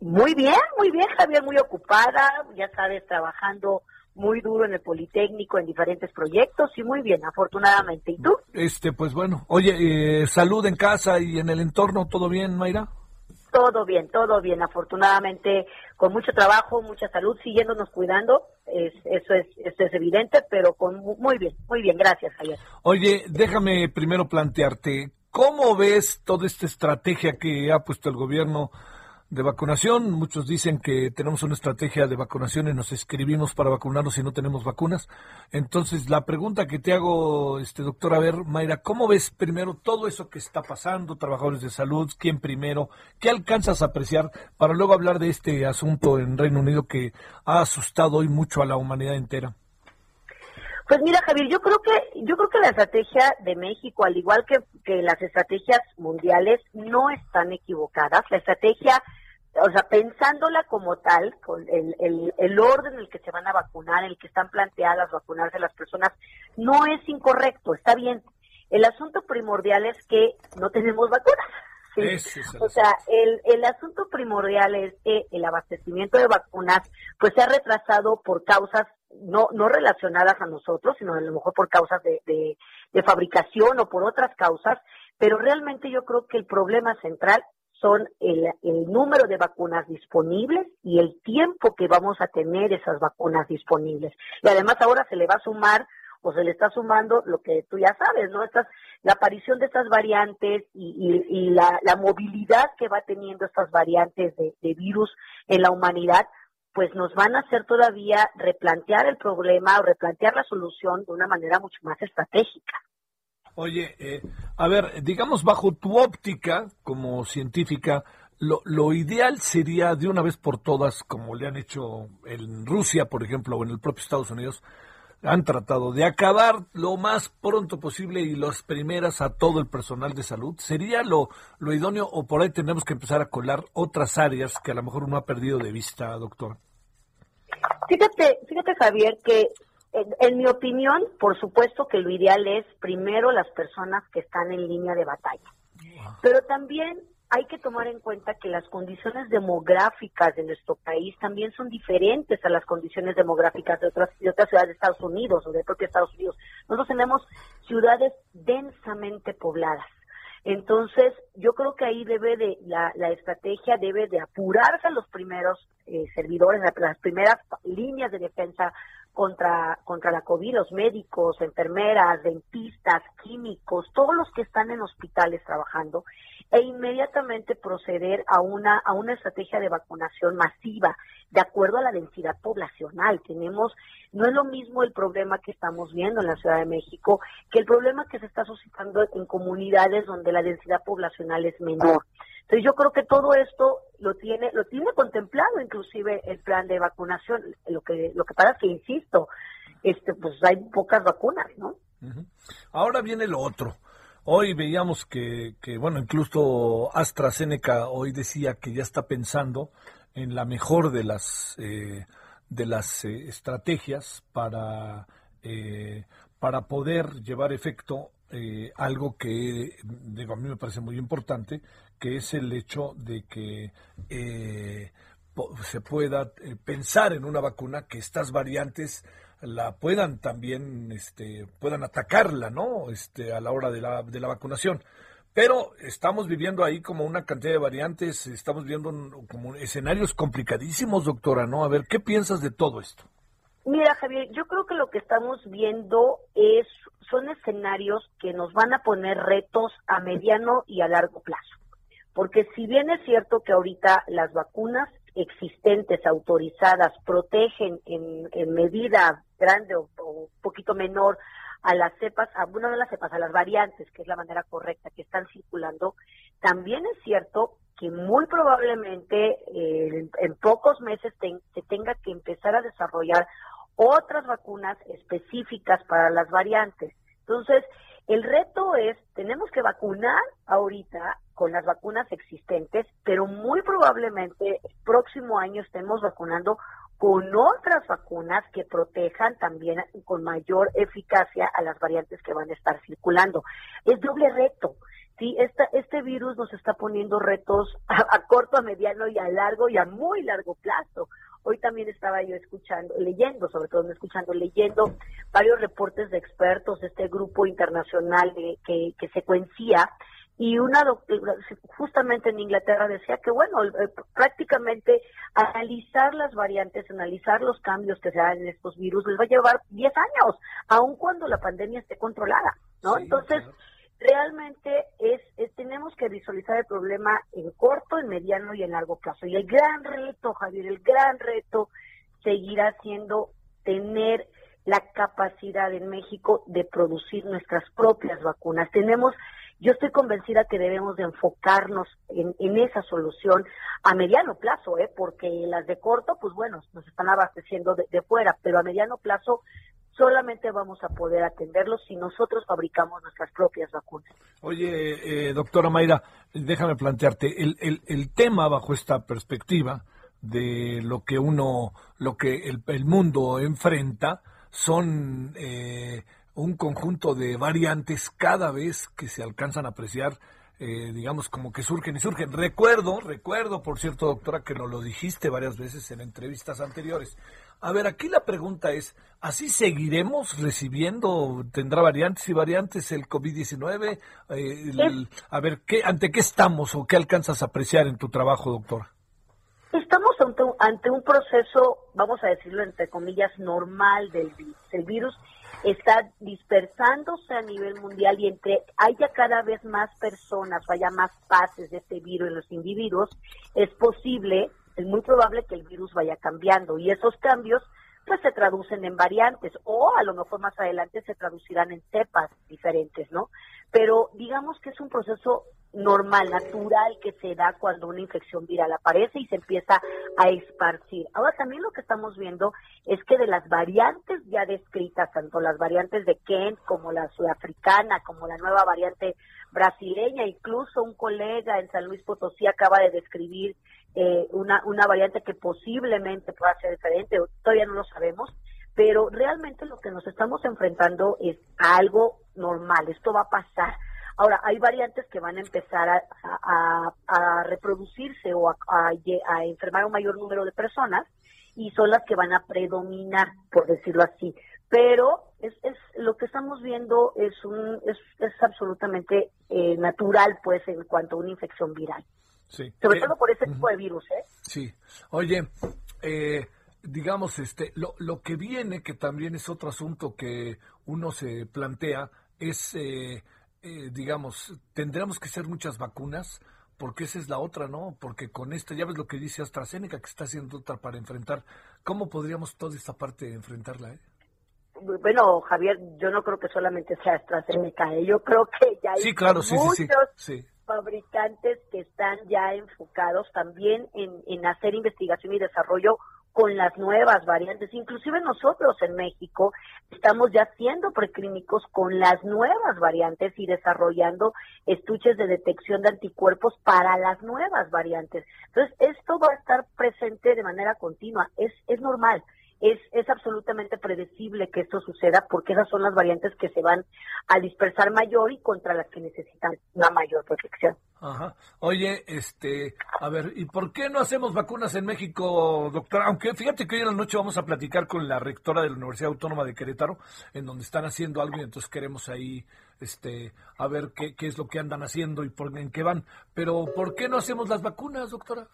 Muy bien, muy bien, Javier, muy ocupada, ya sabes, trabajando muy duro en el Politécnico, en diferentes proyectos y muy bien, afortunadamente. ¿Y tú? Este, pues bueno, oye, eh, salud en casa y en el entorno, ¿todo bien, Mayra? Todo bien, todo bien. Afortunadamente, con mucho trabajo, mucha salud, siguiéndonos cuidando. Es, eso, es, eso es evidente, pero con muy bien, muy bien. Gracias, Javier. Oye, déjame primero plantearte, ¿cómo ves toda esta estrategia que ha puesto el gobierno de vacunación. Muchos dicen que tenemos una estrategia de vacunación y nos escribimos para vacunarnos si no tenemos vacunas. Entonces, la pregunta que te hago, este doctor, a ver, Mayra, ¿cómo ves primero todo eso que está pasando, trabajadores de salud, quién primero, qué alcanzas a apreciar para luego hablar de este asunto en Reino Unido que ha asustado hoy mucho a la humanidad entera? Pues mira, Javier, yo creo que yo creo que la estrategia de México, al igual que, que las estrategias mundiales, no están equivocadas. La estrategia o sea, pensándola como tal, con el, el, el, orden en el que se van a vacunar, en el que están planteadas vacunarse las personas, no es incorrecto, está bien. El asunto primordial es que no tenemos vacunas. ¿sí? o sea, el, el asunto primordial es que el abastecimiento de vacunas pues se ha retrasado por causas no, no relacionadas a nosotros, sino a lo mejor por causas de, de, de fabricación o por otras causas, pero realmente yo creo que el problema central son el, el, número de vacunas disponibles y el tiempo que vamos a tener esas vacunas disponibles. Y además ahora se le va a sumar o se le está sumando lo que tú ya sabes, ¿no? Estas, la aparición de estas variantes y, la, movilidad que va teniendo estas variantes de virus en la humanidad, pues nos van a hacer todavía replantear el problema o replantear la solución de una manera mucho más estratégica. Oye, eh, a ver, digamos bajo tu óptica como científica, lo, lo, ideal sería de una vez por todas, como le han hecho en Rusia, por ejemplo, o en el propio Estados Unidos, han tratado de acabar lo más pronto posible y las primeras a todo el personal de salud. ¿Sería lo, lo idóneo o por ahí tenemos que empezar a colar otras áreas que a lo mejor uno ha perdido de vista, doctor? Fíjate, fíjate Javier, que en, mi opinión, por supuesto que lo ideal es primero las personas que están en línea de batalla. Pero también hay que tomar en cuenta que las condiciones demográficas de nuestro país también son diferentes a las condiciones demográficas de otras, de otras ciudades de Estados Unidos o de propio Estados Unidos. Nosotros tenemos ciudades densamente pobladas. Entonces, yo creo que ahí debe de, la, la estrategia debe de apurarse a los primeros eh, servidores, las primeras líneas de defensa contra, contra la COVID, los médicos, enfermeras, dentistas, químicos, todos los que están en hospitales trabajando, e inmediatamente proceder a una, a una estrategia de vacunación masiva, de acuerdo a la densidad poblacional. Tenemos, no es lo mismo el problema que estamos viendo en la Ciudad de México que el problema que se está suscitando en comunidades donde la densidad poblacional es menor. Entonces yo creo que todo esto lo tiene, lo tiene contemplado inclusive el plan de vacunación. Lo que, lo que pasa es que insisto, este, pues hay pocas vacunas, ¿no? Ahora viene lo otro. Hoy veíamos que, bueno, incluso AstraZeneca hoy decía que ya está pensando en la mejor de las eh, de las eh, estrategias para eh, para poder llevar efecto eh, algo que digo a mí me parece muy importante que es el hecho de que eh, se pueda pensar en una vacuna que estas variantes la puedan también, este, puedan atacarla, ¿no? Este, a la hora de la, de la vacunación. Pero estamos viviendo ahí como una cantidad de variantes, estamos viendo como escenarios complicadísimos, doctora, ¿no? A ver, ¿qué piensas de todo esto? Mira, Javier, yo creo que lo que estamos viendo es son escenarios que nos van a poner retos a mediano y a largo plazo. Porque si bien es cierto que ahorita las vacunas existentes, autorizadas, protegen en, en medida grande o, poquito menor a las cepas, a, bueno, no a las cepas, a las variantes, que es la manera correcta que están circulando, también es cierto que muy probablemente eh, en, pocos meses se tenga que empezar a desarrollar otras vacunas específicas para las variantes. Entonces, el reto es, tenemos que vacunar ahorita con las vacunas existentes, pero muy probablemente el próximo año estemos vacunando con otras vacunas que protejan también con mayor eficacia a las variantes que van a estar circulando. Es doble reto. Sí, esta, este virus nos está poniendo retos a, a corto, a mediano y a largo y a muy largo plazo. Hoy también estaba yo escuchando, leyendo, sobre todo no escuchando, leyendo varios reportes de expertos de este grupo internacional de, que, que secuencia y una justamente en Inglaterra decía que bueno, prácticamente analizar las variantes, analizar los cambios que se dan en estos virus les va a llevar 10 años, aun cuando la pandemia esté controlada, ¿no? Entonces, realmente es, tenemos que visualizar el problema en corto, en mediano y en largo plazo. Y el gran reto, Javier, el gran reto seguirá siendo tener la capacidad en México de producir nuestras propias vacunas. Tenemos, yo estoy convencida que debemos de enfocarnos en, en esa solución a mediano plazo, ¿eh? porque las de corto, pues bueno, nos están abasteciendo de, fuera, pero a mediano plazo solamente vamos a poder atenderlos si nosotros fabricamos nuestras propias vacunas. Oye, eh, doctora Mayra, déjame plantearte, el, el, el, tema bajo esta perspectiva de lo que uno, lo que el, el mundo enfrenta, son eh, un conjunto de variantes cada vez que se alcanzan a apreciar eh, digamos, como que surgen y surgen. Recuerdo, recuerdo, por cierto, doctora, que nos lo dijiste varias veces en entrevistas anteriores. A ver, aquí la pregunta es, ¿así seguiremos recibiendo, tendrá variantes y variantes el COVID-19? Eh, a ver, ¿qué, ¿ante qué estamos o qué alcanzas a apreciar en tu trabajo, doctora? Estamos ante, ante un proceso, vamos a decirlo entre comillas, normal del virus. El virus está dispersándose a nivel mundial y entre haya cada vez más personas o haya más pases de este virus en los individuos, es posible, es muy probable que el virus vaya cambiando y esos cambios pues se traducen en variantes o a lo mejor más adelante se traducirán en cepas diferentes, ¿no? Pero digamos que es un proceso normal, natural que se da cuando una infección viral aparece y se empieza a esparcir. Ahora también lo que estamos viendo es que de las variantes ya descritas, tanto las variantes de Kent como la sudafricana, como la nueva variante brasileña, incluso un colega en San Luis Potosí acaba de describir eh, una, una variante que posiblemente pueda ser diferente, todavía no lo sabemos, pero realmente lo que nos estamos enfrentando es algo normal, esto va a pasar Ahora, hay variantes que van a empezar a, reproducirse o a, enfermar a un mayor número de personas y son las que van a predominar, por decirlo así. Pero es, es lo que estamos viendo es un es, es absolutamente eh, natural, pues, en cuanto a una infección viral. Sí. Sobre todo por ese tipo de virus, ¿eh? Sí. Oye, eh, digamos, este, lo, lo que viene, que también es otro asunto que uno se plantea, es eh, eh, digamos, tendremos que ser muchas vacunas, porque esa es la otra, ¿no? Porque con esta, ya ves lo que dice AstraZeneca, que está haciendo otra para enfrentar. ¿Cómo podríamos toda esta parte enfrentarla? Eh? Bueno, Javier, yo no creo que solamente sea AstraZeneca, ¿eh? yo creo que ya hay muchos fabricantes que están ya enfocados también en, en hacer investigación y desarrollo con las nuevas variantes. Inclusive nosotros en México estamos ya haciendo preclínicos con las nuevas variantes y desarrollando estuches de detección de anticuerpos para las nuevas variantes. Entonces, esto va a estar presente de manera continua. Es, es normal es, es absolutamente predecible que esto suceda porque esas son las variantes que se van a dispersar mayor y contra las que necesitan una mayor protección. Ajá. Oye, este, a ver, ¿y por qué no hacemos vacunas en México, doctora? Aunque fíjate que hoy en la noche vamos a platicar con la rectora de la Universidad Autónoma de Querétaro, en donde están haciendo algo y entonces queremos ahí, este, a ver qué, qué es lo que andan haciendo y por, en qué van. Pero, ¿por qué no hacemos las vacunas, doctora?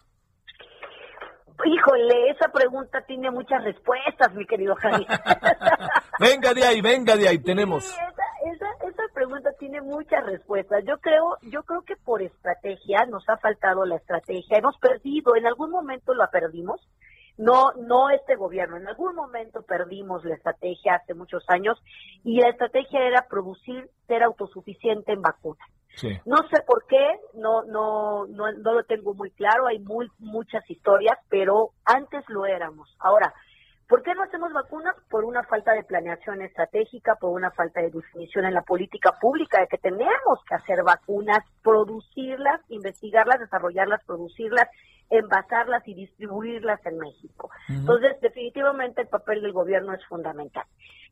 Híjole, esa pregunta tiene muchas respuestas, mi querido Javi. venga de ahí, venga de ahí, tenemos. esa, esa, pregunta tiene muchas respuestas. Yo creo, yo creo que por estrategia nos ha faltado la estrategia. Hemos perdido, en algún momento la perdimos. No, no este gobierno. En algún momento perdimos la estrategia hace muchos años y la estrategia era producir, ser autosuficiente en vacunas. No sé por qué, no, no, no, no lo tengo muy claro, hay muy, muchas historias, pero antes lo éramos. Ahora, ¿Por qué no hacemos vacunas? Por una falta de planeación estratégica, por una falta de definición en la política pública de que tenemos que hacer vacunas, producirlas, investigarlas, desarrollarlas, producirlas, envasarlas y distribuirlas en México. Entonces, definitivamente el papel del gobierno es fundamental.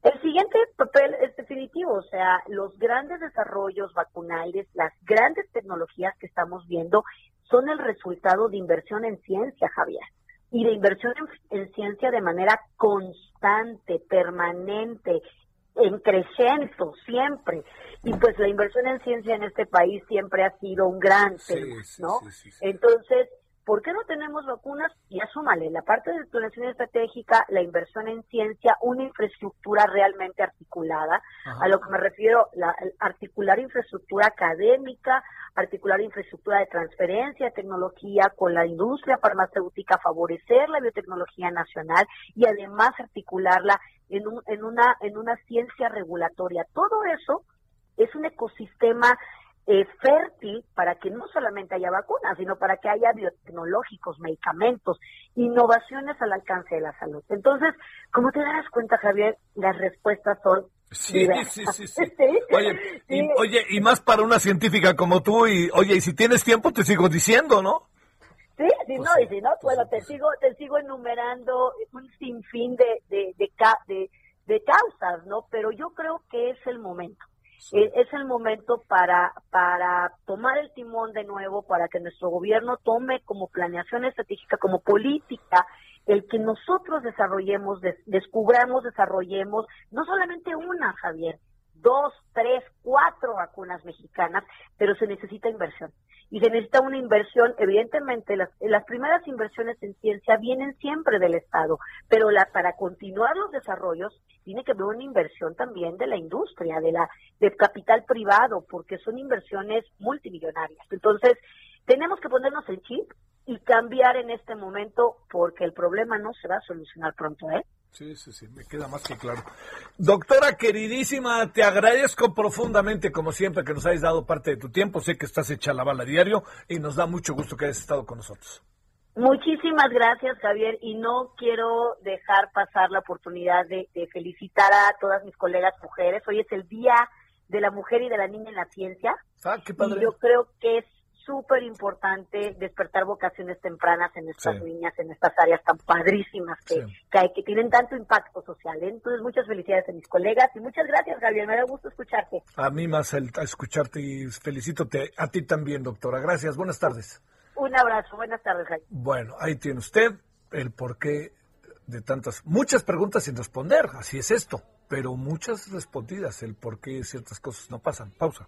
El siguiente papel es definitivo, o sea, los grandes desarrollos vacunales, las grandes tecnologías que estamos viendo son el resultado de inversión en ciencia, Javier y de inversión en, ciencia de manera constante, permanente, en crecimiento siempre. Y pues la inversión en ciencia en este país siempre ha sido un gran tema, ¿no? Entonces, ¿Por qué no tenemos vacunas? Y asúmale, la parte de planeación estratégica, la inversión en ciencia, una infraestructura realmente articulada. A lo que me refiero, la, articular infraestructura académica, articular infraestructura de transferencia de tecnología con la industria farmacéutica, favorecer la biotecnología nacional y además articularla en, un, en, una, en una ciencia regulatoria. Todo eso es un ecosistema eh, fértil para que no solamente haya vacunas, sino para que haya biotecnológicos, medicamentos, innovaciones al alcance de la salud. Entonces, como te das cuenta, Javier, las respuestas son Sí, sí, sí, sí, Oye, Y, oye, y más para una científica como tú, y oye, y si tienes tiempo te sigo diciendo, ¿no? Sí, sí, pues no, y si no, bueno, te sigo, te sigo enumerando un sinfín de, de, de, de, de causas, ¿no? Pero yo creo que es el momento Eh, es el momento para, para tomar el timón de nuevo, para que nuestro gobierno tome como planeación estratégica, como política, el que nosotros desarrollemos, descubramos, desarrollemos, no solamente una, Javier, dos, tres, cuatro vacunas mexicanas, pero se necesita inversión. Y se necesita una inversión, evidentemente, las, las primeras inversiones en ciencia vienen siempre del Estado, pero la, para continuar los desarrollos tiene que haber una inversión también de la industria, de la del capital privado, porque son inversiones multimillonarias. Entonces, tenemos que ponernos el chip y cambiar en este momento porque el problema no se va a solucionar pronto, ¿eh? Sí, sí, sí, me queda más que claro. Doctora queridísima, te agradezco profundamente, como siempre, que nos hayas dado parte de tu tiempo. Sé que estás hecha la bala diario y nos da mucho gusto que hayas estado con nosotros. Muchísimas gracias, Javier, y no quiero dejar pasar la oportunidad de, felicitar a todas mis colegas mujeres. Hoy es el Día de la Mujer y de la Niña en la Ciencia. Ah, qué padre. Y yo creo que es súper importante despertar vocaciones tempranas en estas niñas, en estas áreas tan padrísimas que, hay, que tienen tanto impacto social. ¿eh? Entonces, muchas felicidades a mis colegas y muchas gracias, Javier. Me da gusto escucharte. A mí más el, a escucharte y felicítote a ti también, doctora. Gracias. Buenas tardes. Un abrazo. Buenas tardes, Javier. Bueno, ahí tiene usted el porqué de tantas, muchas preguntas sin responder. Así es esto, pero muchas respondidas, el por qué ciertas cosas no pasan. Pausa.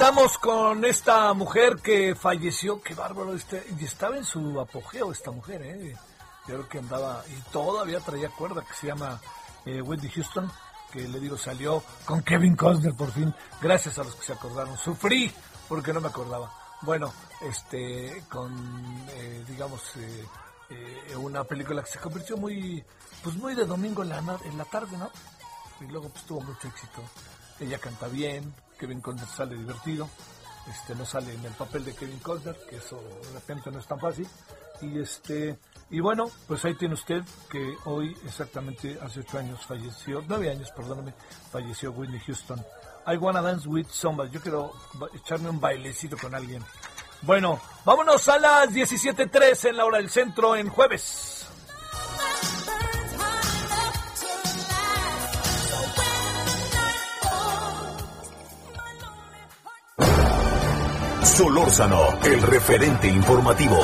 Andamos con esta mujer que falleció, qué bárbaro, este, y estaba en su apogeo esta mujer, ¿eh? creo que andaba, y todavía traía cuerda, que se llama eh, Wendy Houston, que le digo salió con Kevin Costner por fin, gracias a los que se acordaron, sufrí porque no me acordaba. Bueno, este, con, eh, digamos, eh, eh, una película que se convirtió muy, pues muy de domingo en la, en la tarde, ¿no? Y luego pues tuvo mucho éxito. Ella canta bien, Kevin Costner sale divertido, este no sale en el papel de Kevin Costner, que eso de repente no es tan fácil. Y este y bueno, pues ahí tiene usted que hoy exactamente hace ocho años falleció, nueve años, perdóname, falleció Whitney Houston. I wanna dance with somebody. Yo quiero echarme un bailecito con alguien. Bueno, vámonos a las 17.03 en la hora del centro en jueves. Solórzano, el referente informativo.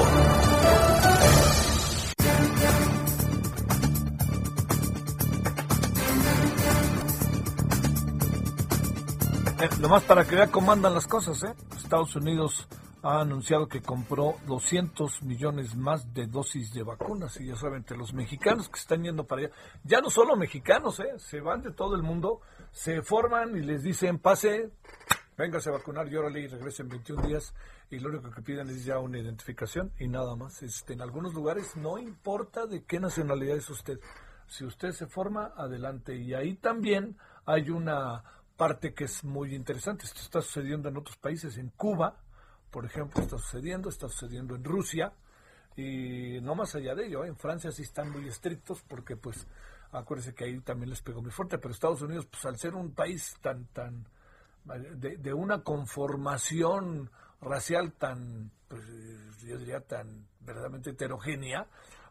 Eh, nomás para que vea cómo andan las cosas, ¿eh? Estados Unidos ha anunciado que compró 200 millones más de dosis de vacunas. Y ya saben, entre los mexicanos que están yendo para allá, ya no solo mexicanos, ¿eh? se van de todo el mundo, se forman y les dicen, pase, véngase a vacunar y órale y regresen 21 días y lo único que piden es ya una identificación y nada más. Este, en algunos lugares no importa de qué nacionalidad es usted, si usted se forma, adelante y ahí también hay una parte que es muy interesante, esto está sucediendo en otros países, en Cuba, por ejemplo, está sucediendo, está sucediendo en Rusia y no más allá de ello, ¿eh? en Francia sí están muy estrictos porque pues acuérdense que ahí también les pegó muy fuerte, pero Estados Unidos pues al ser un país tan tan de, una conformación racial tan pues yo diría tan verdaderamente heterogénea,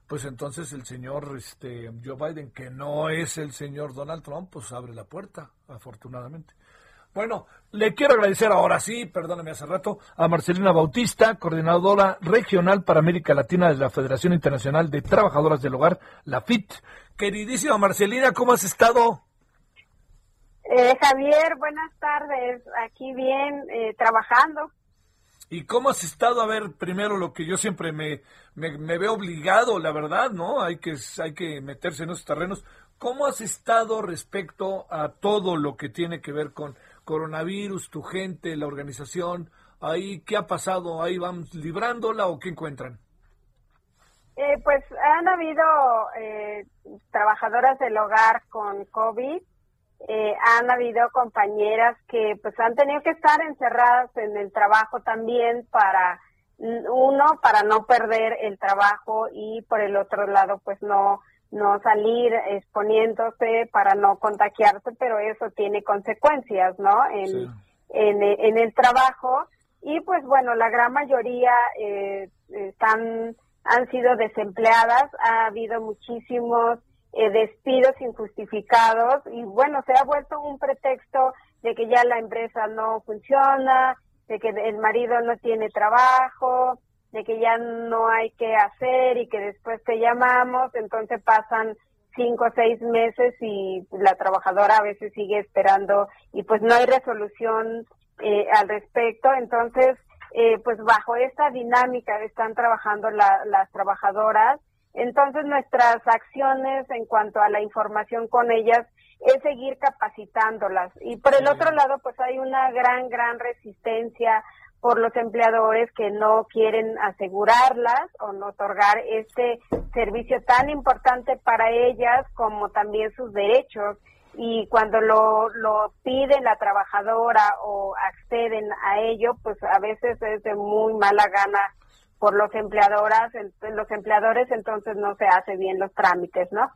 pues entonces el señor este Joe Biden que no es el señor Donald Trump, pues abre la puerta, afortunadamente. Bueno, le quiero agradecer ahora sí, perdóname hace rato, a Marcelina Bautista, coordinadora regional para América Latina de la Federación Internacional de Trabajadoras del Hogar, la FIT. Queridísima Marcelina, ¿cómo has estado? Eh, Javier, buenas tardes. Aquí bien, eh, trabajando. ¿Y cómo has estado? A ver, primero lo que yo siempre me, me, me, veo obligado, la verdad, ¿no? Hay que, hay que meterse en esos terrenos. ¿Cómo has estado respecto a todo lo que tiene que ver con coronavirus, tu gente, la organización, ahí qué ha pasado, ahí van librándola o qué encuentran? Eh, pues han habido eh, trabajadoras del hogar con COVID, eh, han habido compañeras que pues han tenido que estar encerradas en el trabajo también para uno para no perder el trabajo y por el otro lado pues no no salir exponiéndose para no contagiarse, pero eso tiene consecuencias, ¿no? En, en, el trabajo. Y pues bueno, la gran mayoría eh, están, han sido desempleadas, ha habido muchísimos eh, despidos injustificados y bueno, se ha vuelto un pretexto de que ya la empresa no funciona, de que el marido no tiene trabajo, de que ya no hay que hacer y que después te llamamos, entonces pasan cinco o seis meses y la trabajadora a veces sigue esperando y pues no hay resolución eh, al respecto. Entonces, eh, pues bajo esta dinámica están trabajando las trabajadoras. Entonces, nuestras acciones en cuanto a la información con ellas es seguir capacitándolas. Y por el otro lado, pues hay una gran, gran resistencia por los empleadores que no quieren asegurarlas o no otorgar este servicio tan importante para ellas como también sus derechos. Y cuando lo, lo pide la trabajadora o acceden a ello, pues a veces es de muy mala gana por los empleadoras, los empleadores, entonces no se hace bien los trámites, ¿no?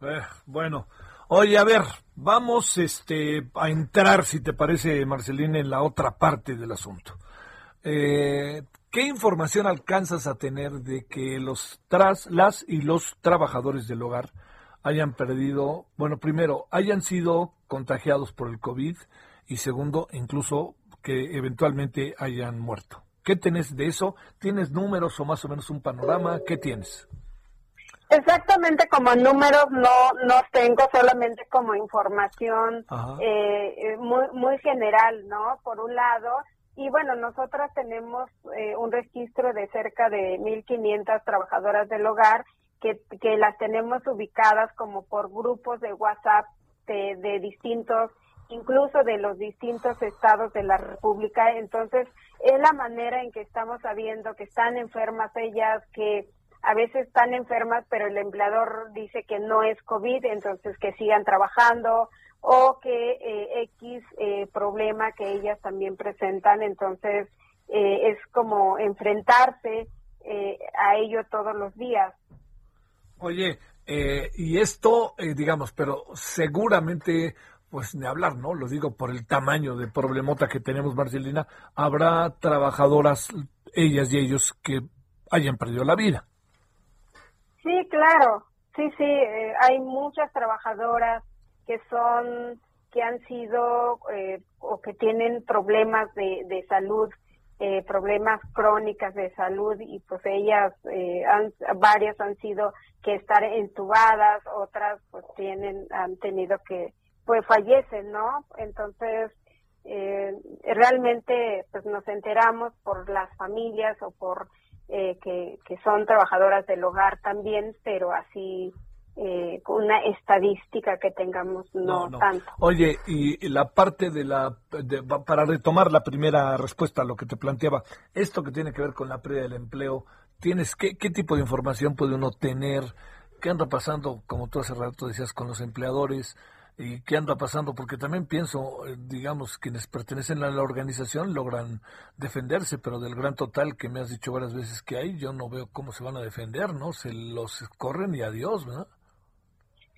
Eh, bueno, oye, a ver, vamos este, a entrar, si te parece, Marcelina, en la otra parte del asunto. Eh, ¿Qué información alcanzas a tener de que los tras, las y los trabajadores del hogar hayan perdido, bueno, primero, hayan sido contagiados por el COVID y segundo, incluso que eventualmente hayan muerto? ¿Qué tenés de eso? ¿Tienes números o más o menos un panorama? ¿Qué tienes? Exactamente como números no no tengo solamente como información eh, eh, muy muy general, ¿no? Por un lado y bueno, nosotras tenemos eh, un registro de cerca de 1.500 trabajadoras del hogar que, que las tenemos ubicadas como por grupos de WhatsApp de, de distintos, incluso de los distintos estados de la República. Entonces, es la manera en que estamos sabiendo que están enfermas ellas, que a veces están enfermas, pero el empleador dice que no es COVID, entonces que sigan trabajando o que eh, X eh, problema que ellas también presentan, entonces eh, es como enfrentarse a ello todos los días. Oye, y esto, digamos, pero seguramente, pues ni hablar, ¿no? Lo digo por el tamaño de problemota que tenemos, Marcelina, habrá trabajadoras, ellas y ellos, que hayan perdido la vida. Sí, claro, sí, sí, hay muchas trabajadoras que son que han sido eh, o que tienen problemas de, de salud, eh, problemas crónicas de salud y pues ellas, eh, han, varias han sido que estar entubadas, otras pues tienen, han tenido que, pues fallecen, ¿no? Entonces, eh, realmente pues nos enteramos por las familias o por eh, que, que son trabajadoras del hogar también, pero así eh, una estadística que tengamos no, tanto. Oye, y, la parte de la, para retomar la primera respuesta a lo que te planteaba, esto que tiene que ver con la pérdida del empleo, tienes qué, qué tipo de información puede uno tener, qué anda pasando, como tú hace rato decías, con los empleadores, y qué anda pasando, porque también pienso, eh, digamos, quienes pertenecen a la organización logran defenderse, pero del gran total que me has dicho varias veces que hay, yo no veo cómo se van a defender, ¿no? Se los corren y adiós, ¿verdad?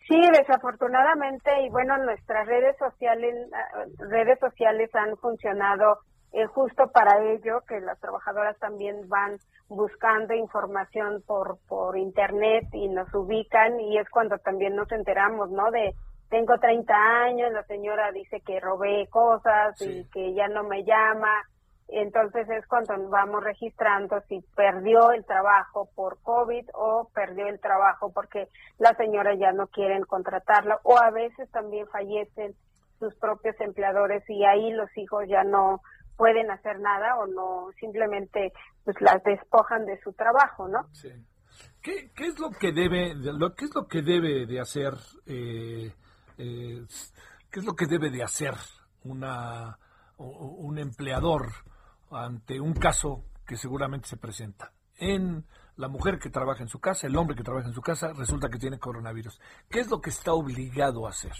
Sí, desafortunadamente, y bueno, nuestras redes sociales, redes sociales han funcionado eh, justo para ello, que las trabajadoras también van buscando información por, por internet y nos ubican y es cuando también nos enteramos, ¿no? De tengo 30 años, la señora dice que robé cosas y que ya no me llama. Entonces es cuando vamos registrando si perdió el trabajo por COVID o perdió el trabajo porque la señora ya no quieren contratarla o a veces también fallecen sus propios empleadores y ahí los hijos ya no pueden hacer nada o no simplemente pues las despojan de su trabajo, ¿no? Sí. ¿Qué, qué es lo que debe lo qué es lo que debe de hacer eh, qué es lo que debe de hacer una, un empleador ante un caso que seguramente se presenta. En la mujer que trabaja en su casa, el hombre que trabaja en su casa, resulta que tiene coronavirus. ¿Qué es lo que está obligado a hacer?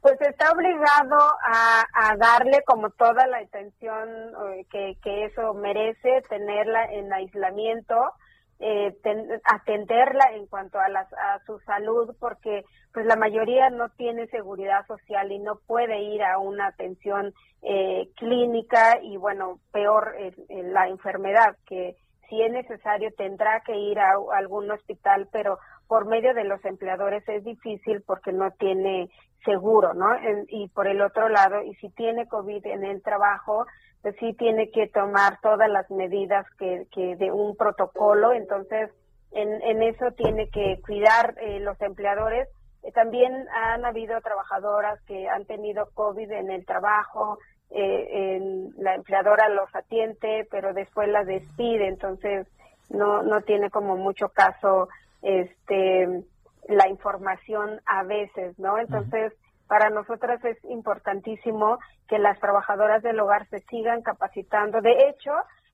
Pues está obligado a, darle como toda la atención eh, que, que, eso merece, tenerla en aislamiento, eh, atenderla en cuanto a, a su salud porque pues la mayoría no tiene seguridad social y no puede ir a una atención eh, clínica y bueno peor la enfermedad que si es necesario tendrá que ir a, algún hospital pero por medio de los empleadores es difícil porque no tiene seguro, ¿no? y por el otro lado, y si tiene COVID en el trabajo, pues sí tiene que tomar todas las medidas que, que de un protocolo, entonces en, en eso tiene que cuidar eh, los empleadores. Eh, también han habido trabajadoras que han tenido COVID en el trabajo, eh, en, la empleadora los atiende, pero después la despide, entonces no, no tiene como mucho caso este la información a veces, ¿no? Entonces, para nosotras es importantísimo que las trabajadoras del hogar se sigan capacitando. De hecho,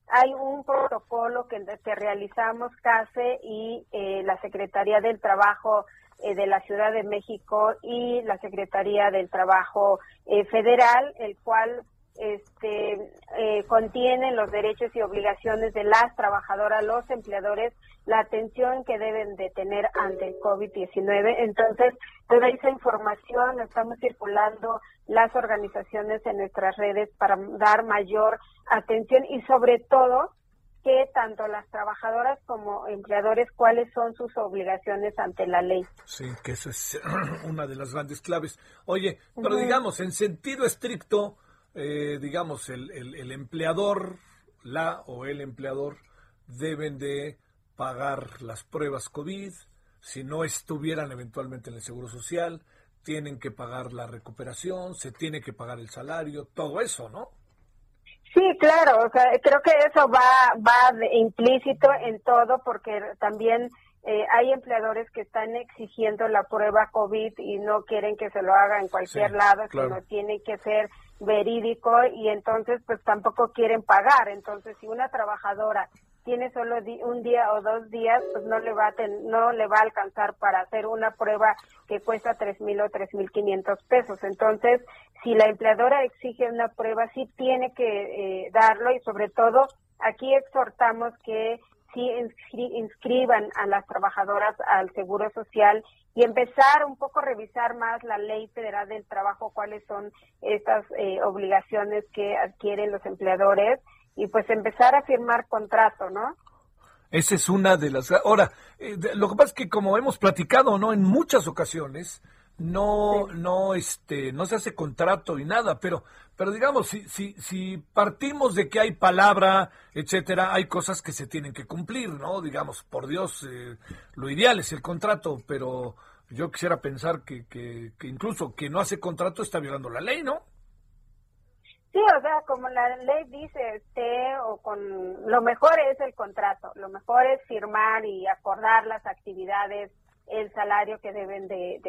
hay un protocolo que, que realizamos CASE y eh, la Secretaría del Trabajo eh, de la Ciudad de México y la Secretaría del Trabajo eh, Federal, el cual este, eh, contiene los derechos y obligaciones de las trabajadoras, los empleadores, la atención que deben de tener ante el COVID-19. Entonces, toda esa información estamos circulando las organizaciones en nuestras redes para dar mayor atención y sobre todo que tanto las trabajadoras como empleadores cuáles son sus obligaciones ante la ley. Sí, que esa es una de las grandes claves. Oye, pero digamos, en sentido estricto, eh, digamos, el, el, empleador, la o el empleador, deben de pagar las pruebas COVID, si no estuvieran eventualmente en el Seguro Social, tienen que pagar la recuperación, se tiene que pagar el salario, todo eso, ¿no? Sí, claro, o sea, creo que eso va, va implícito en todo porque también eh, hay empleadores que están exigiendo la prueba COVID y no quieren que se lo haga en cualquier lado, sino tiene que ser verídico y entonces pues tampoco quieren pagar. Entonces, si una trabajadora tiene solo un día o dos días, pues no le va a no le va a alcanzar para hacer una prueba que cuesta tres mil o tres mil quinientos pesos. Entonces, si la empleadora exige una prueba, sí tiene que eh, darlo y sobre todo aquí exhortamos que sí inscriban a las trabajadoras al Seguro Social y empezar un poco a revisar más la ley federal del trabajo, cuáles son estas eh, obligaciones que adquieren los empleadores y pues empezar a firmar contrato, ¿no? Esa es una de las... Ahora, eh, lo que pasa es que como hemos platicado, ¿no? En muchas ocasiones, no, no, este, no se hace contrato y nada, pero, pero digamos, si, si, si partimos de que hay palabra, etcétera, hay cosas que se tienen que cumplir, ¿no? Digamos, por Dios, eh, lo ideal es el contrato, pero yo quisiera pensar que, que, que incluso quien no hace contrato está violando la ley, ¿no? Sí, o sea, como la ley dice, esté o con lo mejor es el contrato, lo mejor es firmar y acordar las actividades, el salario que deben de,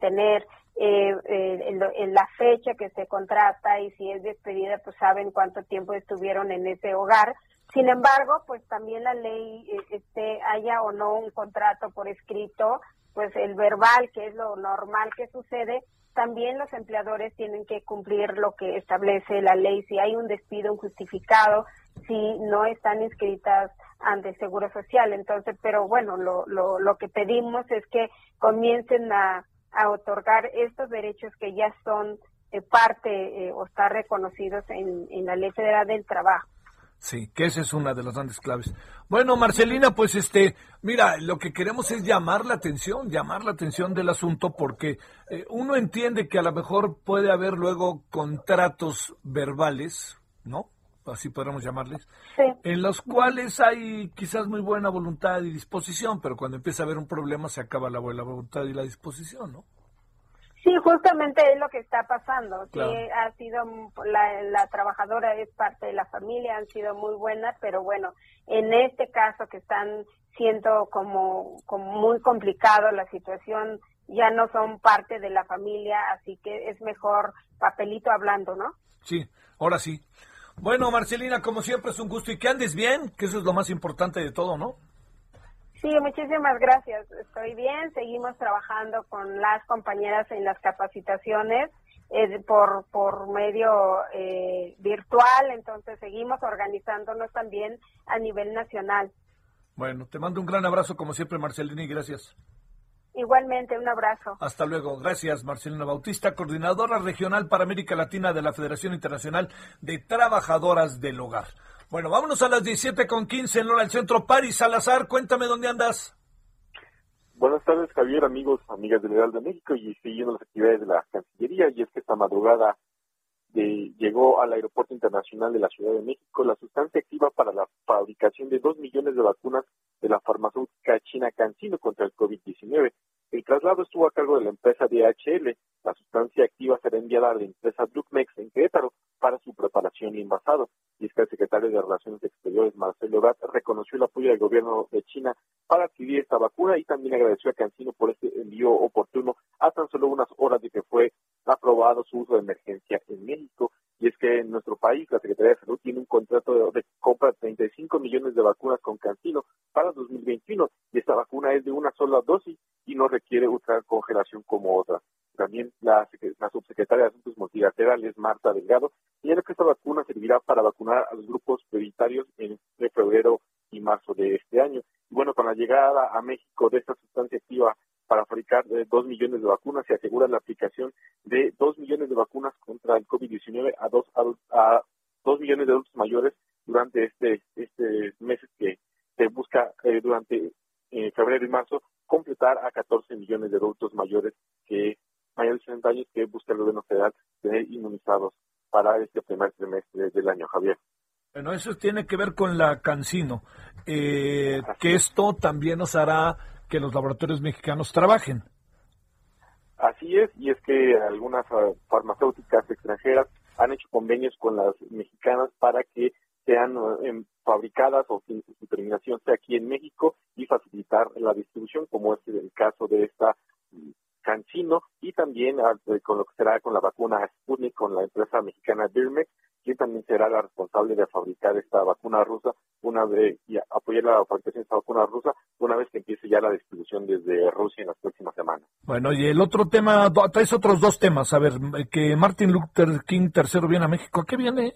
tener, eh, en, la fecha que se contrata y si es despedida, pues saben cuánto tiempo estuvieron en ese hogar. Sin embargo, pues también la ley eh, este, haya o no un contrato por escrito, pues el verbal, que es lo normal que sucede, también los empleadores tienen que cumplir lo que establece la ley. Si hay un despido injustificado, si no están inscritas ante el Seguro Social. Entonces, pero bueno, lo, lo, lo que pedimos es que comiencen a, a otorgar estos derechos que ya son eh, parte eh, o están reconocidos en, en la Ley Federal del Trabajo. Sí, que esa es una de las grandes claves. Bueno, Marcelina, pues este, mira, lo que queremos es llamar la atención, llamar la atención del asunto, porque eh, uno entiende que a lo mejor puede haber luego contratos verbales, ¿no? Así podríamos llamarles, en los cuales hay quizás muy buena voluntad y disposición, pero cuando empieza a haber un problema se acaba la buena voluntad y la disposición, ¿no? Sí, justamente es lo que está pasando. Que ha sido la, trabajadora es parte de la familia, han sido muy buenas, pero bueno, en este caso que están siendo como, como muy complicado la situación, ya no son parte de la familia, así que es mejor papelito hablando, ¿no? Sí, ahora sí. Bueno, Marcelina, como siempre es un gusto y que andes bien, que eso es lo más importante de todo, ¿no? Sí, muchísimas gracias. Estoy bien. Seguimos trabajando con las compañeras en las capacitaciones eh, por, por medio eh, virtual. Entonces, seguimos organizándonos también a nivel nacional. Bueno, te mando un gran abrazo, como siempre, Marcelina, y gracias. Igualmente, un abrazo. Hasta luego. Gracias, Marcelina Bautista, coordinadora regional para América Latina de la Federación Internacional de Trabajadoras del Hogar. Bueno, vámonos a las 17 con 15 en hora del centro. Paris Salazar, cuéntame dónde andas. Buenas tardes, Javier, amigos, amigas del Real de México y siguiendo las actividades de la Cancillería. Y es que esta madrugada de, llegó al Aeropuerto Internacional de la Ciudad de México la sustancia activa para la fabricación de dos millones de vacunas de la farmacéutica china CanSino contra el COVID-19. El traslado estuvo a cargo de la empresa DHL. La sustancia activa será enviada a la empresa Ducmex en Querétaro para su preparación y envasado. Y es que el secretario de Relaciones Exteriores, Marcelo Ebrard, reconoció el apoyo del gobierno de China para adquirir esta vacuna y también agradeció a Cancino por este envío oportuno a tan solo unas horas de que fue aprobado su uso de emergencia en México. Y es que en nuestro país la Secretaría de Salud tiene un contrato de, compra de 35 millones de vacunas con Cancino para 2021 y esta vacuna es de una sola dosis y no requiere otra congelación como otra. También la, subsecretaria de Asuntos Multilaterales, Marta Delgado, esta vacuna servirá para vacunar a los grupos prioritarios en febrero y marzo de este año. Y bueno, con la llegada a México de esta sustancia activa para fabricar eh, dos millones de vacunas. Se asegura la aplicación de dos millones de vacunas contra el COVID-19 a dos, a, dos millones de adultos mayores durante este, este meses que se busca eh, durante eh, febrero y marzo completar a 14 millones de adultos mayores que mayores de 60 años que busca el gobierno federal tener inmunizados para este primer trimestre del año, Javier. Bueno, eso tiene que ver con la Cancino, que esto también nos hará que los laboratorios mexicanos trabajen. Así es, y es que algunas ah, farmacéuticas extranjeras han hecho convenios con las mexicanas para que sean ah, em, fabricadas o que su terminación sea aquí en México y facilitar la distribución, como es el caso de esta Cancino y también ah, con lo que será con la vacuna Sputnik con la empresa mexicana Birmex, quien también será la responsable de fabricar esta vacuna rusa una vez y apoyar la fabricación de esta vacuna rusa una vez que empiece ya la distribución desde Rusia en las próximas semanas. Bueno, y el otro tema, traes otros dos temas. A ver, que Martin Luther King III viene a México. ¿A qué viene?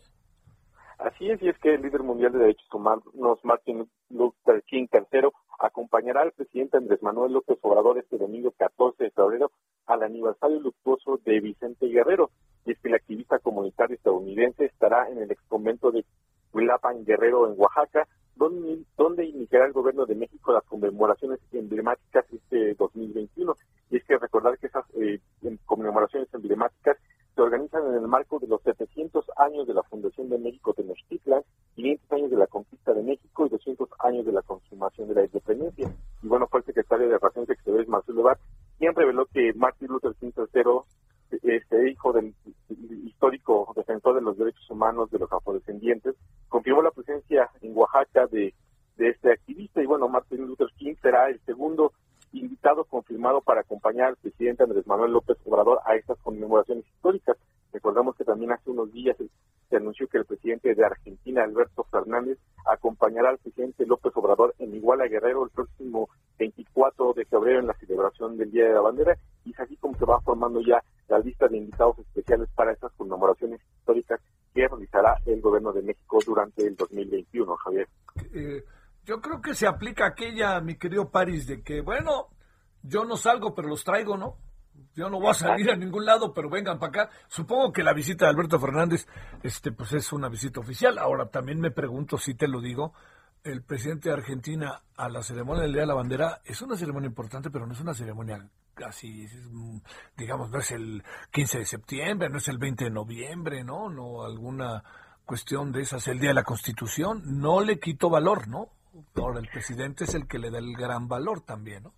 Así es, y es que el líder mundial de derechos humanos, Martin Luther King III, acompañará al presidente Andrés Manuel López Obrador este domingo 14 de febrero al aniversario luctuoso de Vicente Guerrero. Y es que el activista comunitario estadounidense estará en el ex convento de Huilapan Guerrero en Oaxaca, donde, donde iniciará el gobierno de México las conmemoraciones emblemáticas este 2021. Y es que recordar que esas eh, conmemoraciones emblemáticas se organizan en el marco de los 700 años de la fundación de México Tenochtitlan, 500 años de la conquista de México y 200 años de la de la independencia. Y bueno, fue el secretario de Relaciones Exteriores, Marcelo Ebrard, quien reveló que Martin Luther King III, este hijo del histórico defensor de los derechos humanos de los afrodescendientes, confirmó la presencia en Oaxaca de, de este activista y bueno, Martin Luther King será el segundo invitado confirmado para acompañar al presidente Andrés Manuel López Obrador a estas conmemoraciones históricas. Recordamos que también hace unos días se anunció que el presidente de Argentina, Alberto Fernández, acompañará al presidente López Obrador en Iguala Guerrero el próximo 24 de febrero en la celebración del Día de la Bandera y es así como se va formando ya la lista de invitados especiales para estas conmemoraciones históricas que realizará el gobierno de México durante el 2021, Javier. Eh, yo creo que se aplica aquella, mi querido París, de que, bueno, yo no salgo, pero los traigo, ¿no? Yo no voy a salir a ningún lado, pero vengan para acá. Supongo que la visita de Alberto Fernández, este, pues es una visita oficial. Ahora también me pregunto, si te lo digo, el presidente de Argentina a la ceremonia del Día de la Bandera es una ceremonia importante, pero no es una ceremonia así, digamos, no es el 15 de septiembre, no es el 20 de noviembre, ¿no? No alguna cuestión de esas, el Día de la Constitución. No le quito valor, ¿no? Ahora el presidente es el que le da el gran valor también, ¿no?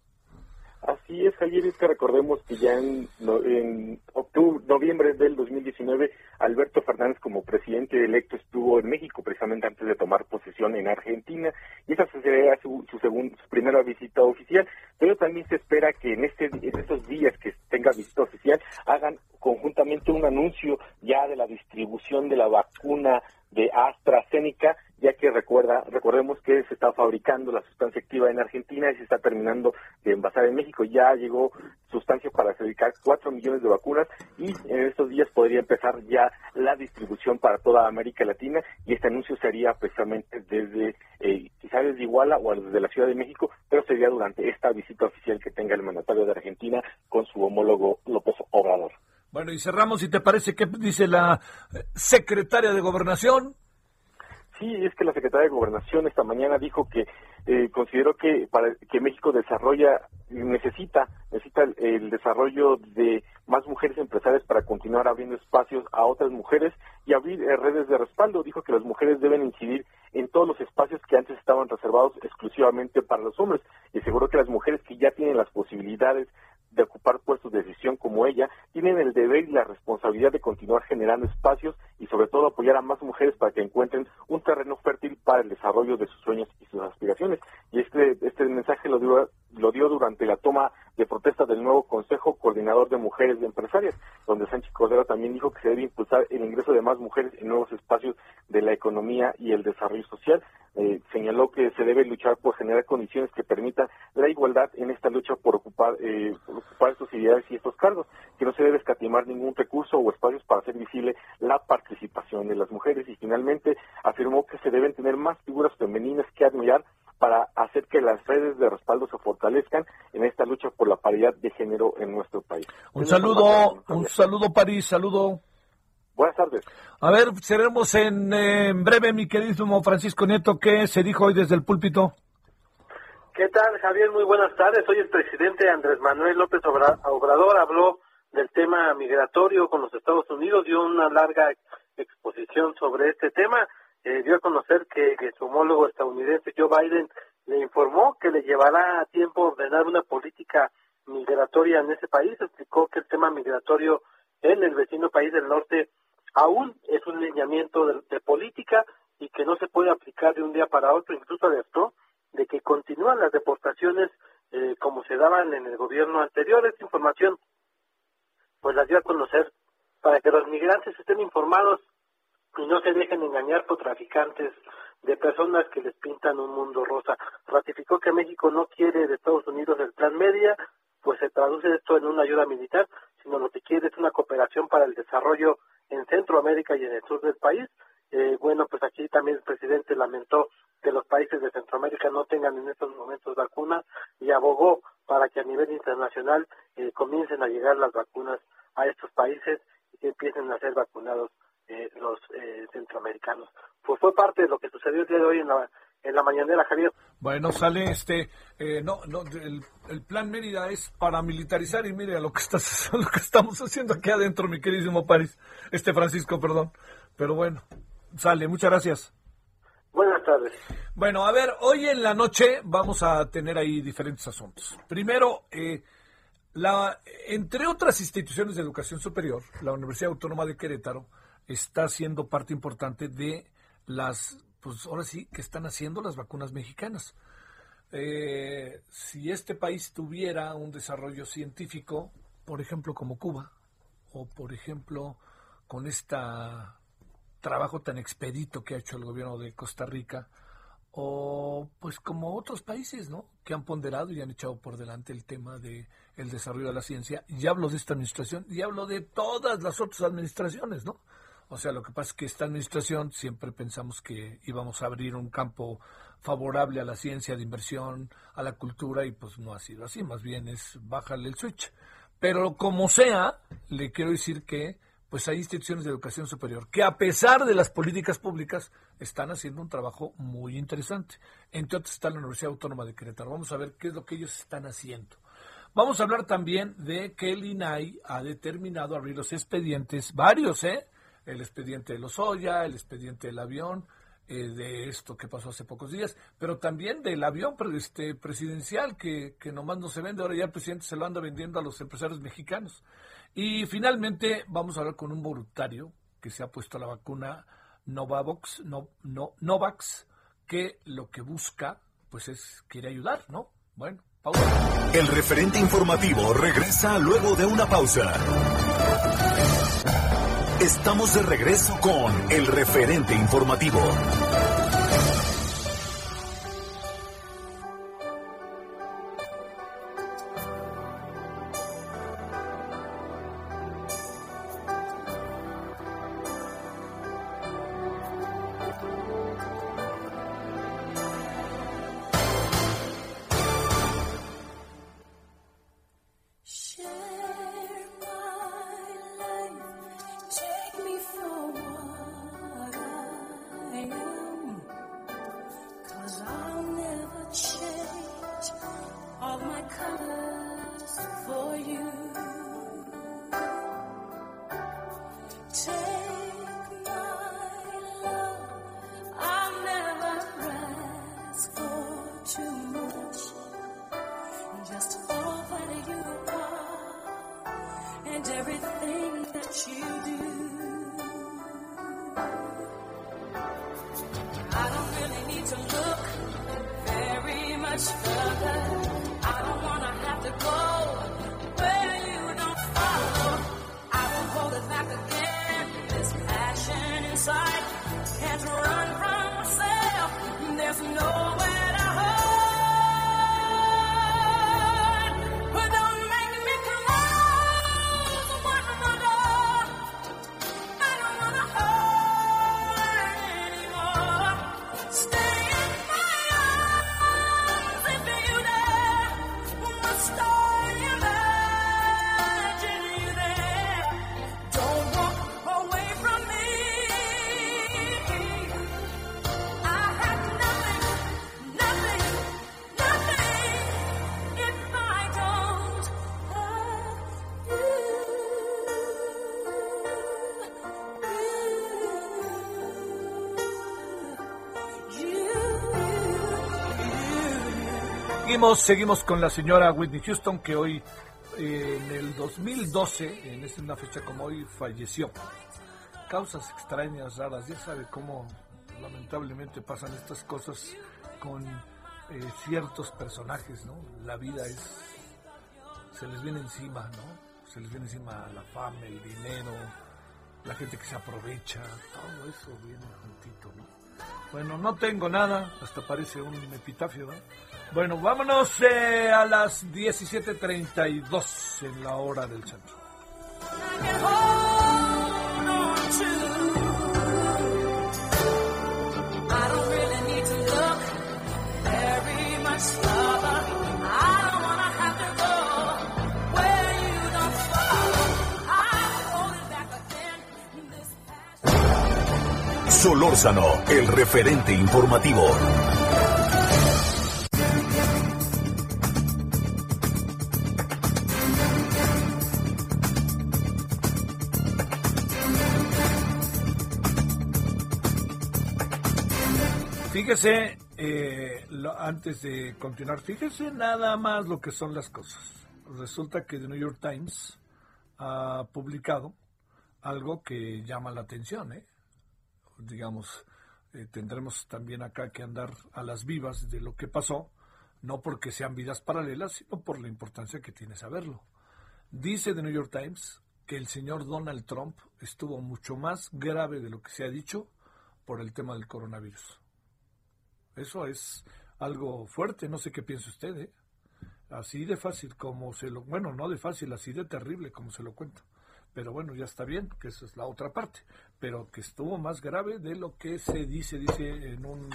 Javier, es que recordemos que ya en, en octubre, noviembre del 2019, Alberto Fernández como presidente electo estuvo en México precisamente antes de tomar posesión en Argentina y esa sería su, su, su primera visita oficial, pero también se espera que en, este, en estos días que tenga visita oficial hagan conjuntamente un anuncio ya de la distribución de la vacuna de AstraZeneca, ya que recuerda, recordemos que se está fabricando la sustancia activa en Argentina y se está terminando de envasar en México. Ya llegó sustancia para fabricar cuatro millones de vacunas y en estos días podría empezar ya la distribución para toda América Latina y este anuncio sería precisamente desde eh, quizás desde Iguala o desde la Ciudad de México, pero sería durante esta visita oficial que tenga el mandatario de Argentina con su homólogo López Obrador. Bueno, y cerramos, si te parece, ¿qué dice la eh, secretaria de Gobernación? Sí, es que la secretaria de Gobernación esta mañana dijo que eh, consideró que para que México desarrolla necesita necesita el, desarrollo de más mujeres empresarias para continuar abriendo espacios a otras mujeres y abrir eh, redes de respaldo. Dijo que las mujeres deben incidir en todos los espacios que antes estaban reservados exclusivamente para los hombres. Y aseguró que las mujeres que ya tienen las posibilidades de ocupar puestos de decisión como ella, tienen el deber y la responsabilidad de continuar generando espacios y sobre todo apoyar a más mujeres para que encuentren un terreno fértil para el desarrollo de sus sueños y sus aspiraciones. Y este, este mensaje lo dio, lo dio durante la toma de protesta del nuevo Consejo Coordinador de Mujeres de Empresarias, donde Sánchez Cordero también dijo que se debe impulsar el ingreso de más mujeres en nuevos espacios de la economía y el desarrollo social. Eh, señaló que se debe luchar por generar condiciones que permitan la igualdad en esta lucha por ocupar, eh, ocupar estos ideales y estos cargos, que no se debe escatimar ningún recurso o espacios para hacer visible la participación de las mujeres y finalmente afirmó que se deben tener más figuras femeninas que admirar para hacer que las redes de respaldo se fortalezcan en esta lucha por la paridad de género en nuestro país. Un saludo, un saludo París, saludo. Buenas tardes. A ver, seremos en, en breve, mi queridísimo Francisco Nieto, ¿qué se dijo hoy desde el púlpito? ¿Qué tal, Javier? Muy buenas tardes. Hoy el presidente Andrés Manuel López Obrador habló del tema migratorio con los Estados Unidos, dio una larga exposición sobre este tema, eh, dio a conocer que, su homólogo estadounidense Joe Biden le informó que le llevará tiempo ordenar una política migratoria en ese país, explicó que el tema migratorio en el vecino país del norte aún es un lineamiento de, política y que no se puede aplicar de un día para otro, incluso alertó de que continúan las deportaciones eh, como se daban en el gobierno anterior. Esta información pues la dio a conocer para que los migrantes estén informados y no se dejen engañar por traficantes de personas que les pintan un mundo rosa. Ratificó que México no quiere de Estados Unidos el plan media, pues se traduce esto en una ayuda militar, sino lo que quiere es una cooperación para el desarrollo en Centroamérica y en el sur del país. Eh, bueno, pues aquí también el presidente lamentó que los países de Centroamérica no tengan en estos momentos vacunas y abogó para que a nivel internacional eh, comiencen a llegar las vacunas a estos países y que empiecen a ser vacunados eh, los eh, centroamericanos. Pues fue parte de lo que sucedió el día de hoy en la, en la mañanera, Javier. Bueno, sale este, eh, no, no, el, plan Mérida es paramilitarizar y mire a lo que, lo que estamos haciendo aquí adentro, mi queridísimo París, este Francisco, perdón. Pero bueno, sale, muchas gracias. Buenas tardes. Bueno, a ver, hoy en la noche vamos a tener ahí diferentes asuntos. Primero, eh, la, entre otras instituciones de educación superior, la Universidad Autónoma de Querétaro está siendo parte importante de las, pues ahora sí, que están haciendo las vacunas mexicanas. Eh, si este país tuviera un desarrollo científico, por ejemplo, como Cuba, o por ejemplo, con este trabajo tan expedito que ha hecho el gobierno de Costa Rica, o pues como otros países, ¿no? Que han ponderado y han echado por delante el tema de el desarrollo de la ciencia. Y hablo de esta administración y hablo de todas las otras administraciones, ¿no? O sea, lo que pasa es que esta administración siempre pensamos que íbamos a abrir un campo favorable a la ciencia de inversión, a la cultura, y pues no ha sido así, más bien es bajarle el switch. Pero como sea, le quiero decir que pues hay instituciones de educación superior que a pesar de las políticas públicas están haciendo un trabajo muy interesante. Entre otras está la Universidad Autónoma de Querétaro. Vamos a ver qué es lo que ellos están haciendo. Vamos a hablar también de que el INAI ha determinado abrir los expedientes, varios, ¿eh? El expediente de los Oya, el expediente del avión, eh, de esto que pasó hace pocos días, pero también del avión este, presidencial que, que nomás no se vende, ahora ya el presidente se lo anda vendiendo a los empresarios mexicanos. Y finalmente vamos a hablar con un voluntario que se ha puesto la vacuna Novavax, no, no, Novax, que lo que busca pues es quiere ayudar, ¿no? Bueno, pausa. El referente informativo regresa luego de una pausa. Estamos de regreso con el referente informativo. Seguimos, con la señora Whitney Houston, que hoy, eh, en el 2012, en esta una fecha como hoy, falleció. Causas extrañas, raras, ya sabe cómo lamentablemente pasan estas cosas con eh, ciertos personajes, ¿no? La vida es, se les viene encima, ¿no? Se les viene encima la fama, el dinero, la gente que se aprovecha, todo eso viene juntito, ¿no? Bueno, no tengo nada, hasta parece un epitafio, ¿no? Bueno, vámonos eh, a las 17.32 en la hora del centro. Solórzano, el referente informativo. Fíjese, eh, antes de continuar, fíjese nada más lo que son las cosas. Resulta que The New York Times ha publicado algo que llama la atención, ¿eh? Digamos, eh, tendremos también acá que andar a las vivas de lo que pasó, no porque sean vidas paralelas, sino por la importancia que tiene saberlo. Dice The New York Times que el señor Donald Trump estuvo mucho más grave de lo que se ha dicho por el tema del coronavirus. Eso es algo fuerte, no sé qué piensa usted, ¿eh? Así de fácil como se lo, bueno, no de fácil, así de terrible como se lo cuento. Pero bueno, ya está bien, que esa es la otra parte. Pero que estuvo más grave de lo que se dice, dice en un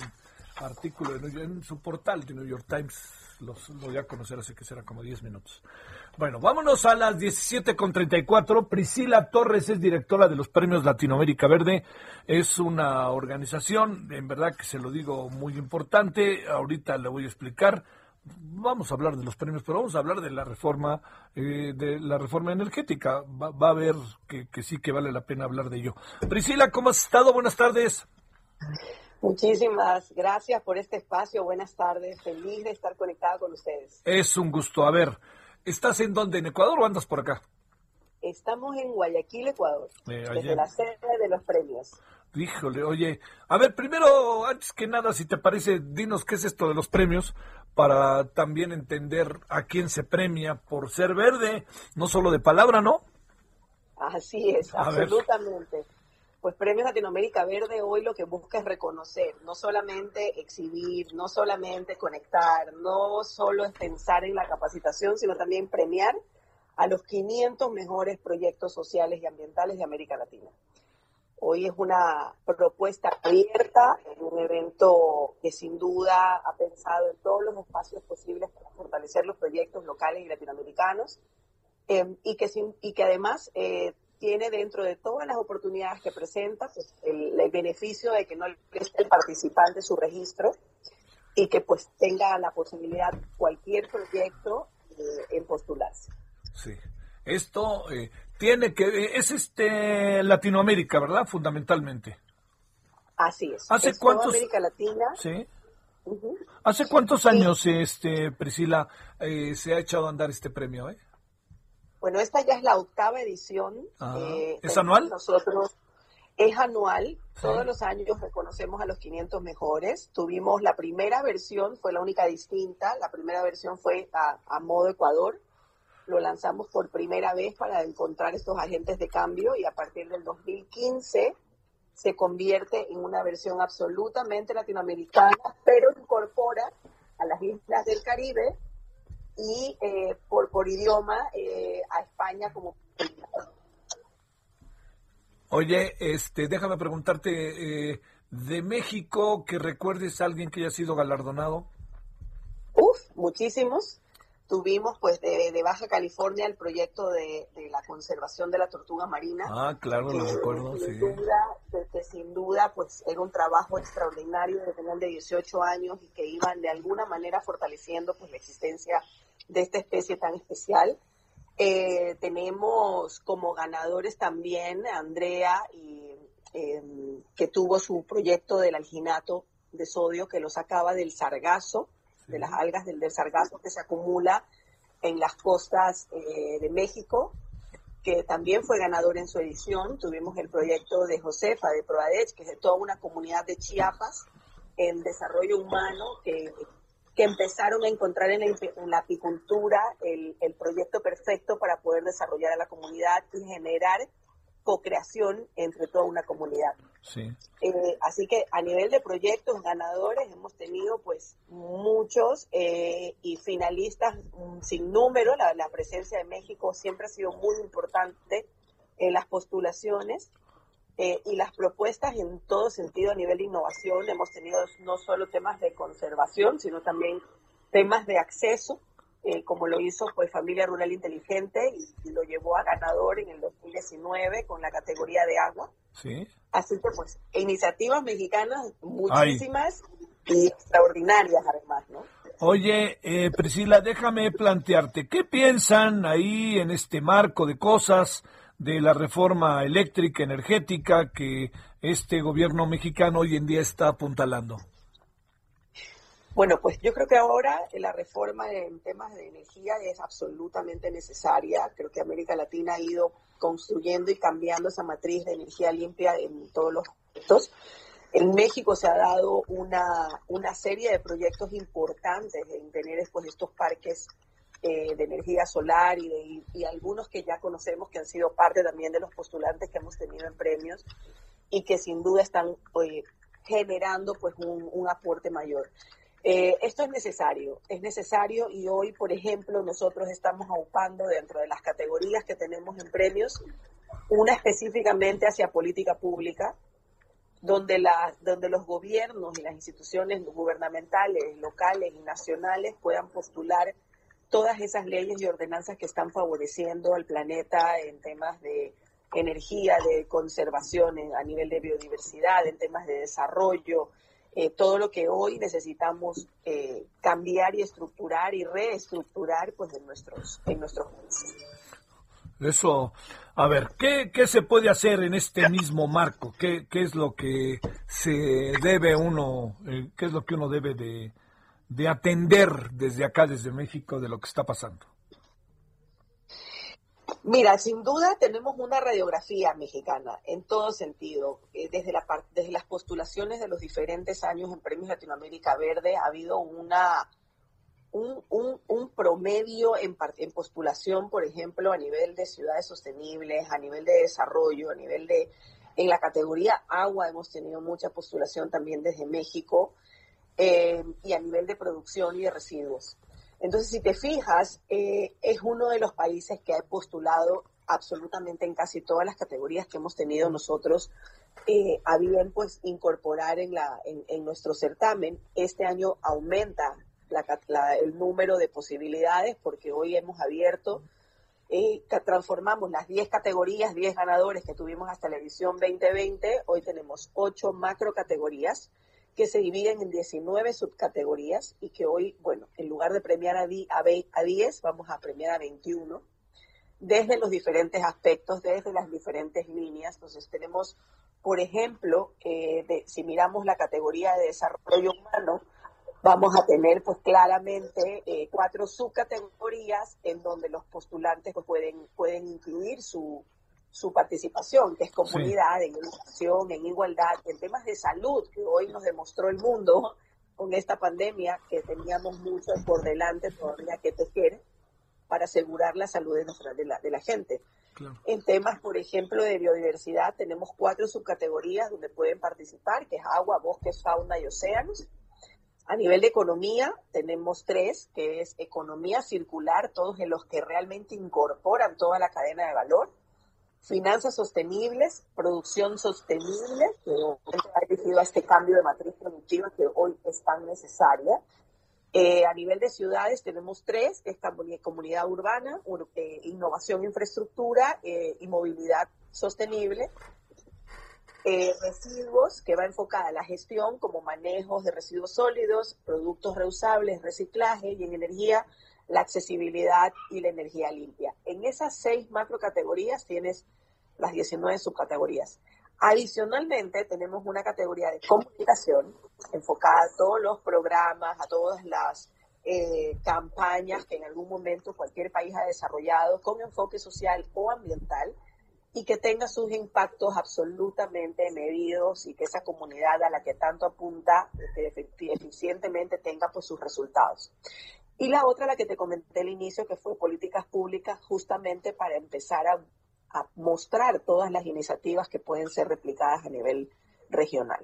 artículo en su portal de New York Times. Los, lo voy a conocer hace que será como 10 minutos. Bueno, vámonos a las 17.34. Priscila Torres es directora de los Premios Latinoamérica Verde. Es una organización, en verdad que se lo digo, muy importante. Ahorita le voy a explicar vamos a hablar de los premios, pero vamos a hablar de la reforma, eh, de la reforma energética. Va, a ver que, que, sí que vale la pena hablar de ello. Priscila, ¿cómo has estado? Buenas tardes. Muchísimas gracias por este espacio. Buenas tardes. Feliz de estar conectada con ustedes. Es un gusto. A ver, ¿estás en dónde? ¿En Ecuador o andas por acá? Estamos en Guayaquil, Ecuador, eh, desde la sede de los premios. Híjole, oye, a ver, primero, antes que nada, si te parece, dinos qué es esto de los premios para también entender a quién se premia por ser verde, no solo de palabra, ¿no? Así es, absolutamente. Pues Premios Latinoamérica Verde hoy lo que busca es reconocer, no solamente exhibir, no solamente conectar, no solo es pensar en la capacitación, sino también premiar a los 500 mejores proyectos sociales y ambientales de América Latina. Hoy es una propuesta abierta, un evento que sin duda ha pensado en todos los espacios posibles para fortalecer los proyectos locales y latinoamericanos eh, y, que y que además eh, tiene dentro de todas las oportunidades que presenta pues, el, beneficio de que no le el participante su registro y que pues tenga la posibilidad cualquier proyecto eh, en postularse. Sí. Esto tiene que es este Latinoamérica, ¿verdad? Fundamentalmente. Así es. ¿Hace cuántos América Latina? Sí. ¿Hace cuántos años, este Priscila, eh, se ha echado a andar este premio? Eh? Bueno, esta ya es la octava edición. Ah, eh, ¿Es anual? Nosotros es anual. Todos los años reconocemos a los 500 mejores. Tuvimos la primera versión, fue la única distinta. La primera versión fue a modo Ecuador lo lanzamos por primera vez para encontrar estos agentes de cambio y a partir del 2015 se convierte en una versión absolutamente latinoamericana, pero incorpora a las islas del Caribe y eh, por, por idioma eh, a España como Oye, este, déjame preguntarte, eh, de México, que recuerdes a alguien que haya sido galardonado. Uf, muchísimos. Tuvimos pues de, Baja California el proyecto de, la conservación de la tortuga marina. Ah, claro, lo recuerdo, sin Duda, que, sin duda pues era un trabajo extraordinario de tener de 18 años y que iban de alguna manera fortaleciendo pues la existencia de esta especie tan especial. Eh, tenemos como ganadores también a Andrea, y, em, que tuvo su proyecto del alginato de sodio que lo sacaba del sargazo de las algas del, del sargazo que se acumula en las costas eh, de México, que también fue ganador en su edición. Tuvimos el proyecto de Josefa de Proadech, que es de toda una comunidad de Chiapas en desarrollo humano que, que empezaron a encontrar en la, en la apicultura el, el, proyecto perfecto para poder desarrollar a la comunidad y generar co-creación entre toda una comunidad. Eh, así que a nivel de proyectos ganadores hemos tenido pues muchos eh, y finalistas sin número. La, presencia de México siempre ha sido muy importante en las postulaciones eh, y las propuestas en todo sentido a nivel de innovación. Hemos tenido no solo temas de conservación, sino también temas de acceso eh, como lo hizo pues Familia Rural Inteligente y, lo llevó a ganador en el 2019 con la categoría de agua. Sí. Así que pues iniciativas mexicanas muchísimas y extraordinarias además, ¿no? Oye, eh, Priscila, déjame plantearte, ¿qué piensan ahí en este marco de cosas de la reforma eléctrica, energética que este gobierno mexicano hoy en día está apuntalando? Bueno, pues yo creo que ahora la reforma en temas de energía es absolutamente necesaria. Creo que América Latina ha ido construyendo y cambiando esa matriz de energía limpia en todos los aspectos. En México se ha dado una, una serie de proyectos importantes en tener después estos parques eh, de energía solar y, y algunos que ya conocemos que han sido parte también de los postulantes que hemos tenido en premios y que sin duda están eh, generando pues un, un aporte mayor. Eh, esto es necesario, es necesario y hoy, por ejemplo, nosotros estamos aupando dentro de las categorías que tenemos en premios, una específicamente hacia política pública, donde, la, donde los gobiernos y las instituciones gubernamentales, locales y nacionales puedan postular todas esas leyes y ordenanzas que están favoreciendo al planeta en temas de energía, de conservación, a nivel de biodiversidad, en temas de desarrollo, eh, todo lo que hoy necesitamos eh, cambiar y estructurar y reestructurar pues en nuestros en nuestros eso a ver qué, qué se puede hacer en este mismo marco qué, qué es lo que se debe uno eh, qué es lo que uno debe de, de atender desde acá desde México de lo que está pasando Mira, sin duda tenemos una radiografía mexicana en todo sentido. Eh, desde, la, desde las postulaciones de los diferentes años en Premios Latinoamérica Verde ha habido una, un, promedio en, en, postulación, por ejemplo, a nivel de ciudades sostenibles, a nivel de desarrollo, a nivel de... En la categoría agua hemos tenido mucha postulación también desde México eh, y a nivel de producción y de residuos. Entonces, si te fijas, eh, es uno de los países que ha postulado absolutamente en casi todas las categorías que hemos tenido nosotros eh, a bien pues incorporar en, la, en, nuestro certamen. Este año aumenta el número de posibilidades porque hoy hemos abierto, eh, transformamos las 10 categorías, 10 ganadores que tuvimos hasta la edición 2020, hoy tenemos 8 macro categorías que se dividen en 19 subcategorías y que hoy, bueno, en lugar de premiar a, a 10, vamos a premiar a 21 desde los diferentes aspectos, desde las diferentes líneas. Entonces tenemos, por ejemplo, eh, si miramos la categoría de desarrollo humano, vamos a tener pues claramente eh, cuatro subcategorías en donde los postulantes pues, pueden, pueden incluir su, su participación, que es comunidad, en educación, en igualdad, en temas de salud, que hoy nos demostró el mundo con esta pandemia, que teníamos mucho por delante todavía que tejer para asegurar la salud de, nuestra, de, la, de la gente. En temas, por ejemplo, de biodiversidad, tenemos cuatro subcategorías donde pueden participar, que es agua, bosques, fauna y océanos. A nivel de economía, tenemos tres, que es economía circular, todos en los que realmente incorporan toda la cadena de valor finanzas sostenibles, producción sostenible, que ha dirigido a este cambio de matriz productiva que hoy es tan necesaria. Eh, a nivel de ciudades tenemos tres, que es comunidad urbana, eh, innovación, infraestructura eh, y movilidad sostenible. residuos, que va enfocada a la gestión como manejos de residuos sólidos, productos reusables, reciclaje y en energía la accesibilidad y la energía limpia. En esas seis macro categorías tienes las 19 subcategorías. Adicionalmente, tenemos una categoría de comunicación enfocada a todos los programas, a todas las eh, campañas que en algún momento cualquier país ha desarrollado con enfoque social o ambiental y que tenga sus impactos absolutamente medidos y que esa comunidad a la que tanto apunta eficientemente tenga pues sus resultados. Y la otra, la que te comenté al inicio, que fue políticas públicas, justamente para empezar a, mostrar todas las iniciativas que pueden ser replicadas a nivel regional.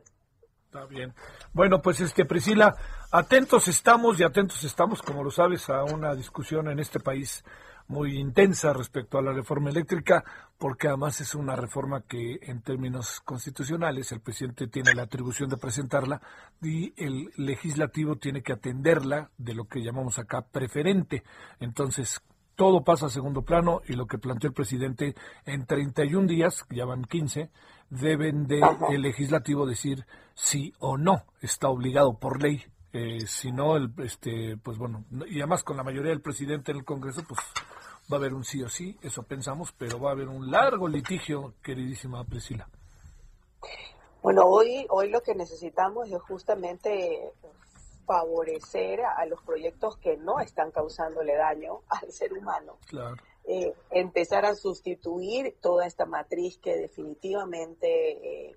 Está bien. Bueno, pues este Priscila, atentos estamos y atentos estamos, como lo sabes, a una discusión en este país muy intensa respecto a la reforma eléctrica, porque además es una reforma que en términos constitucionales el presidente tiene la atribución de presentarla y el legislativo tiene que atenderla de lo que llamamos acá preferente. Entonces, todo pasa a segundo plano y lo que planteó el presidente en 31 días, ya van 15, deben de el legislativo decir sí o no, está obligado por ley. Eh, si no, el, este, pues bueno, y además con la mayoría del presidente en el Congreso, pues va a haber un sí o sí, eso pensamos, pero va a haber un largo litigio, queridísima Priscila. Bueno, hoy, hoy lo que necesitamos es justamente favorecer a, los proyectos que no están causándole daño al ser humano. Eh, empezar a sustituir toda esta matriz que definitivamente eh,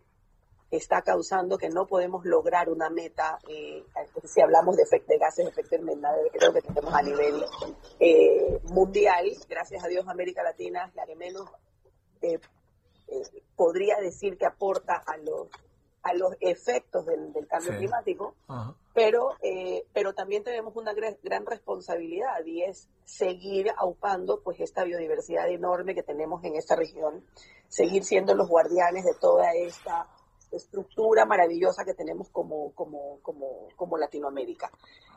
está causando que no podemos lograr una meta, eh, si hablamos de, de gases de efecto invernadero, creo que tenemos a nivel mundial, gracias a Dios América Latina es la que menos podría decir que aporta a los a los efectos del, cambio climático, pero eh, pero también tenemos una gran, responsabilidad y es seguir aupando pues esta biodiversidad enorme que tenemos en esta región, seguir siendo los guardianes de toda esta estructura maravillosa que tenemos como, como, como, como Latinoamérica.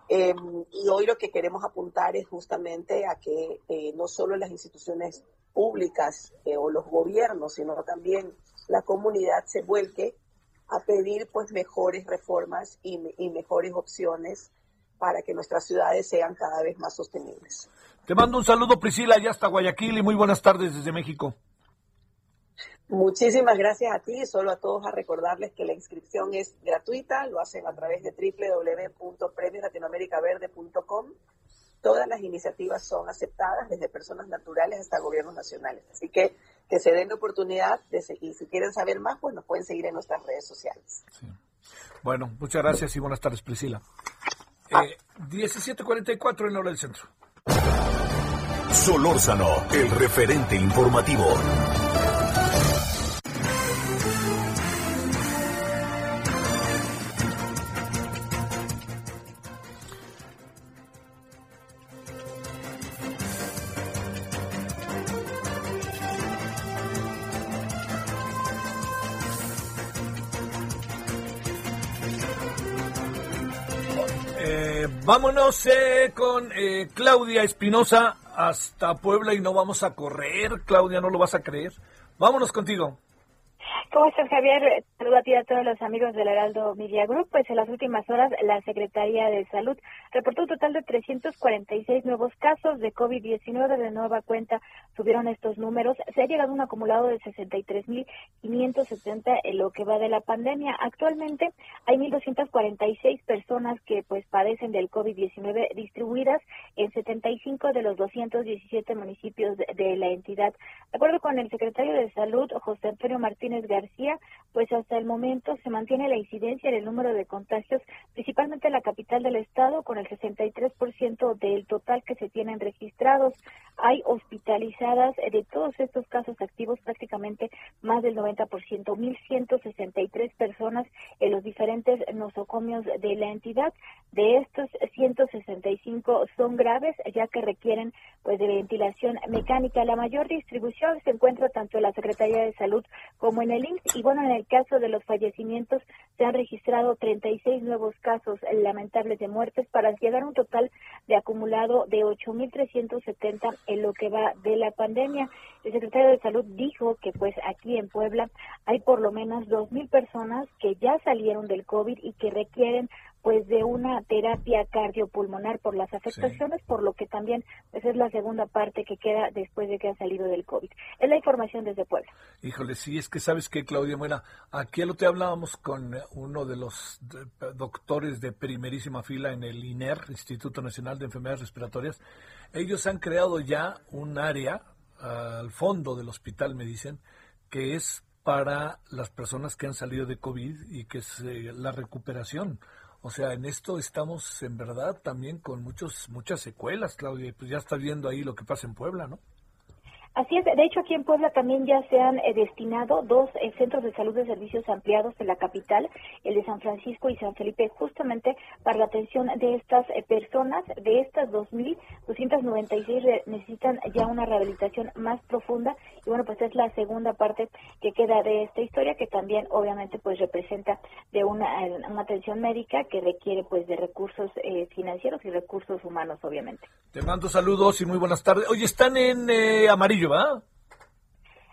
Em, y hoy lo que queremos apuntar es justamente a que eh, no solo las instituciones públicas eh, o los gobiernos, sino también la comunidad se vuelque a pedir pues mejores reformas y, mejores opciones para que nuestras ciudades sean cada vez más sostenibles. Te mando un saludo Priscila, ya hasta Guayaquil y muy buenas tardes desde México. Muchísimas gracias a ti y solo a todos a recordarles que la inscripción es gratuita, lo hacen a través de www.premioslatinoamericaverde.com. Todas las iniciativas son aceptadas desde personas naturales hasta gobiernos nacionales. Así que que se den la oportunidad de seguir. Si quieren saber más, pues nos pueden seguir en nuestras redes sociales. Bueno, muchas gracias y buenas tardes, Priscila. Eh, 17.44 en hora del centro. Solórzano, el referente informativo. Vámonos eh, con eh, Claudia Espinosa hasta Puebla y no vamos a correr. Claudia, no lo vas a creer. Vámonos contigo. ¿Cómo estás, Javier? Saludo a ti a todos los amigos del Heraldo Media Group. Pues en las últimas horas, la Secretaría de Salud reportó un total de 346 nuevos casos de COVID-19. De nueva cuenta subieron estos números. Se ha llegado a un acumulado de 63.570 en lo que va de la pandemia. Actualmente hay 1.246 personas que pues padecen del COVID-19 distribuidas en 75 de los 217 municipios de, de la entidad. De acuerdo con el secretario de Salud, José Antonio Martínez García, pues hasta el momento se mantiene la incidencia en el número de contagios, principalmente en la capital del estado, con el 63% del total que se tienen registrados. Hay hospitalizadas de todos estos casos activos, prácticamente más del 90%, 1.163 personas en los diferentes nosocomios de la entidad. De estos, 165 son graves, ya que requieren pues de ventilación mecánica. La mayor distribución se encuentra tanto en la Secretaría de Salud como en el y bueno, en el caso de los fallecimientos, se han registrado 36 nuevos casos lamentables de muertes para llegar a un total de acumulado de 8.370 en lo que va de la pandemia. El secretario de Salud dijo que pues aquí en Puebla hay por lo menos 2.000 personas que ya salieron del COVID y que requieren pues de una terapia cardiopulmonar por las afectaciones, por lo que también pues es la segunda parte que queda después de que ha salido del COVID. Es la información desde Puebla. Híjole, sí, es que sabes que Claudia Buena, aquí lo te hablábamos con uno de los doctores de primerísima fila en el INER, Instituto Nacional de Enfermedades Respiratorias. Ellos han creado ya un área al fondo del hospital, me dicen, que es para las personas que han salido de COVID y que es eh, la recuperación. O sea, en esto estamos en verdad también con muchos muchas secuelas, Claudia. Pues ya estás viendo ahí lo que pasa en Puebla, ¿no? Así es, de hecho aquí en Puebla también ya se han eh, destinado dos eh, centros de salud de servicios ampliados en la capital, el de San Francisco y San Felipe, justamente para la atención de estas eh, personas. De estas 2.296 necesitan ya una rehabilitación más profunda y bueno, pues es la segunda parte que queda de esta historia que también obviamente pues representa de una, atención médica que requiere pues de recursos financieros y recursos humanos obviamente. Te mando saludos y muy buenas tardes. Oye, están en amarillo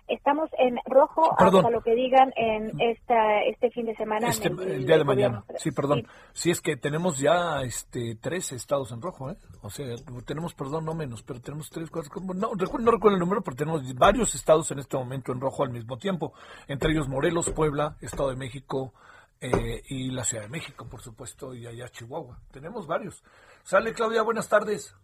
Estamos en rojo hasta lo que digan en esta, este fin de semana. Este, el, día de mañana. Sí, perdón. Sí. es que tenemos ya este tres estados en rojo, ¿eh? O sea, tenemos, perdón, no menos, pero tenemos tres, cuatro, no, no recuerdo el número, pero tenemos varios estados en este momento en rojo al mismo tiempo. Entre ellos Morelos, Puebla, Estado de México, eh, y la Ciudad de México, por supuesto, y allá Chihuahua. Tenemos varios. Sale Claudia, buenas tardes.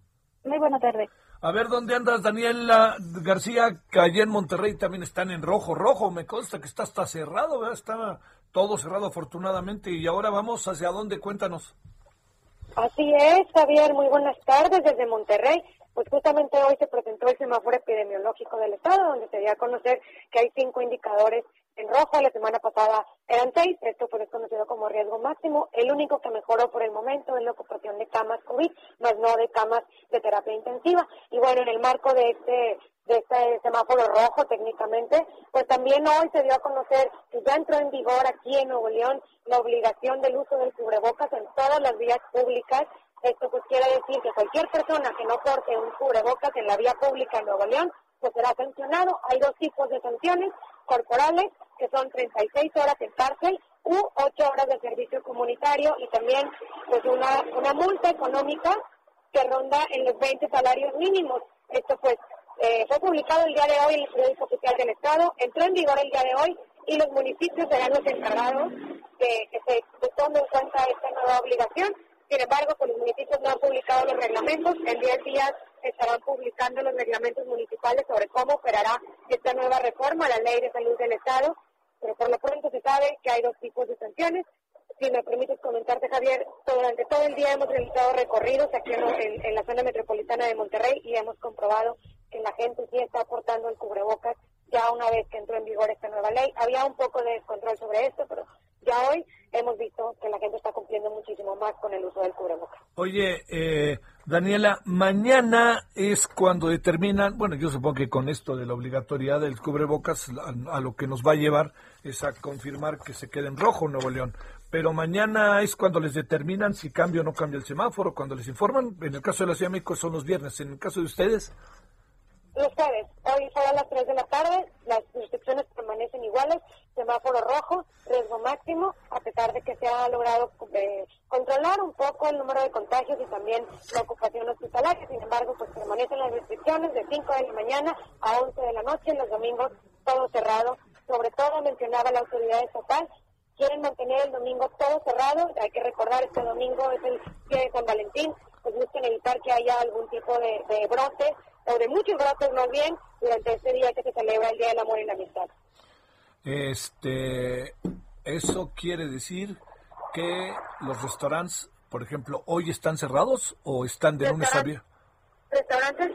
Muy buenas tardes. A ver, ¿dónde andas, Daniela García? Que allá en Monterrey también están en rojo, rojo. Me consta que está hasta cerrado, ¿verdad? Está todo cerrado afortunadamente. Y ahora vamos hacia dónde, cuéntanos. Así es, Javier, muy buenas tardes desde Monterrey. Pues justamente hoy se presentó el semáforo epidemiológico del estado, donde se dio a conocer que hay cinco indicadores en rojo. La semana pasada eran seis, esto pues es conocido como riesgo máximo. El único que mejoró por el momento es la ocupación de camas COVID, más no de camas de terapia intensiva. Y bueno, en el marco de este de este semáforo rojo técnicamente, pues también hoy se dio a conocer que ya entró en vigor aquí en Nuevo León la obligación del uso del cubrebocas en todas las vías públicas. Esto pues quiere decir que cualquier persona que no porte un cubrebocas en la vía pública en Nuevo León, pues será sancionado. Hay dos tipos de sanciones corporales, que son 36 horas en cárcel u 8 horas de servicio comunitario y también pues una, una multa económica que ronda en los 20 salarios mínimos. Esto pues eh, fue publicado el día de hoy en el periódico oficial del Estado, entró en vigor el día de hoy y los municipios serán los encargados de que se, tome en cuenta esta nueva obligación. Sin embargo, pues los municipios no han publicado los reglamentos. En 10 días estarán publicando los reglamentos municipales sobre cómo operará esta nueva reforma, la ley de salud del Estado. Pero por lo pronto se sabe que hay dos tipos de sanciones. Si me permites comentarte, Javier, durante todo el día hemos realizado recorridos aquí en la zona metropolitana de Monterrey y hemos comprobado que la gente sí está aportando el cubrebocas ya una vez que entró en vigor esta nueva ley. Había un poco de descontrol sobre esto, pero ya hoy hemos visto que la gente está cumpliendo muchísimo más con el uso del cubrebocas. Oye, eh, Daniela, mañana es cuando determinan, bueno, yo supongo que con esto de la obligatoriedad del cubrebocas, a, lo que nos va a llevar es a confirmar que se quede en rojo Nuevo León. Pero mañana es cuando les determinan si cambia o no cambia el semáforo, cuando les informan. En el caso de la Ciudad de México son los viernes. En el caso de ustedes. Ustedes, hoy fue a las 3 de la tarde, las restricciones permanecen iguales, semáforo rojo, riesgo máximo, a pesar de que se ha logrado eh, controlar un poco el número de contagios y también la ocupación hospitalaria. Sin embargo, pues permanecen las restricciones de 5 de la mañana a 11 de la noche, los domingos todo cerrado. Sobre todo mencionaba la autoridad estatal, quieren mantener el domingo todo cerrado. Hay que recordar, este domingo es el día de San Valentín, pues busquen evitar que haya algún tipo de brote o de muchos brotes más bien durante este día que se celebra el Día del Amor y la Amistad. Este, eso quiere decir que los restaurantes, por ejemplo, hoy están cerrados o están de lunes a viernes. Restaurantes,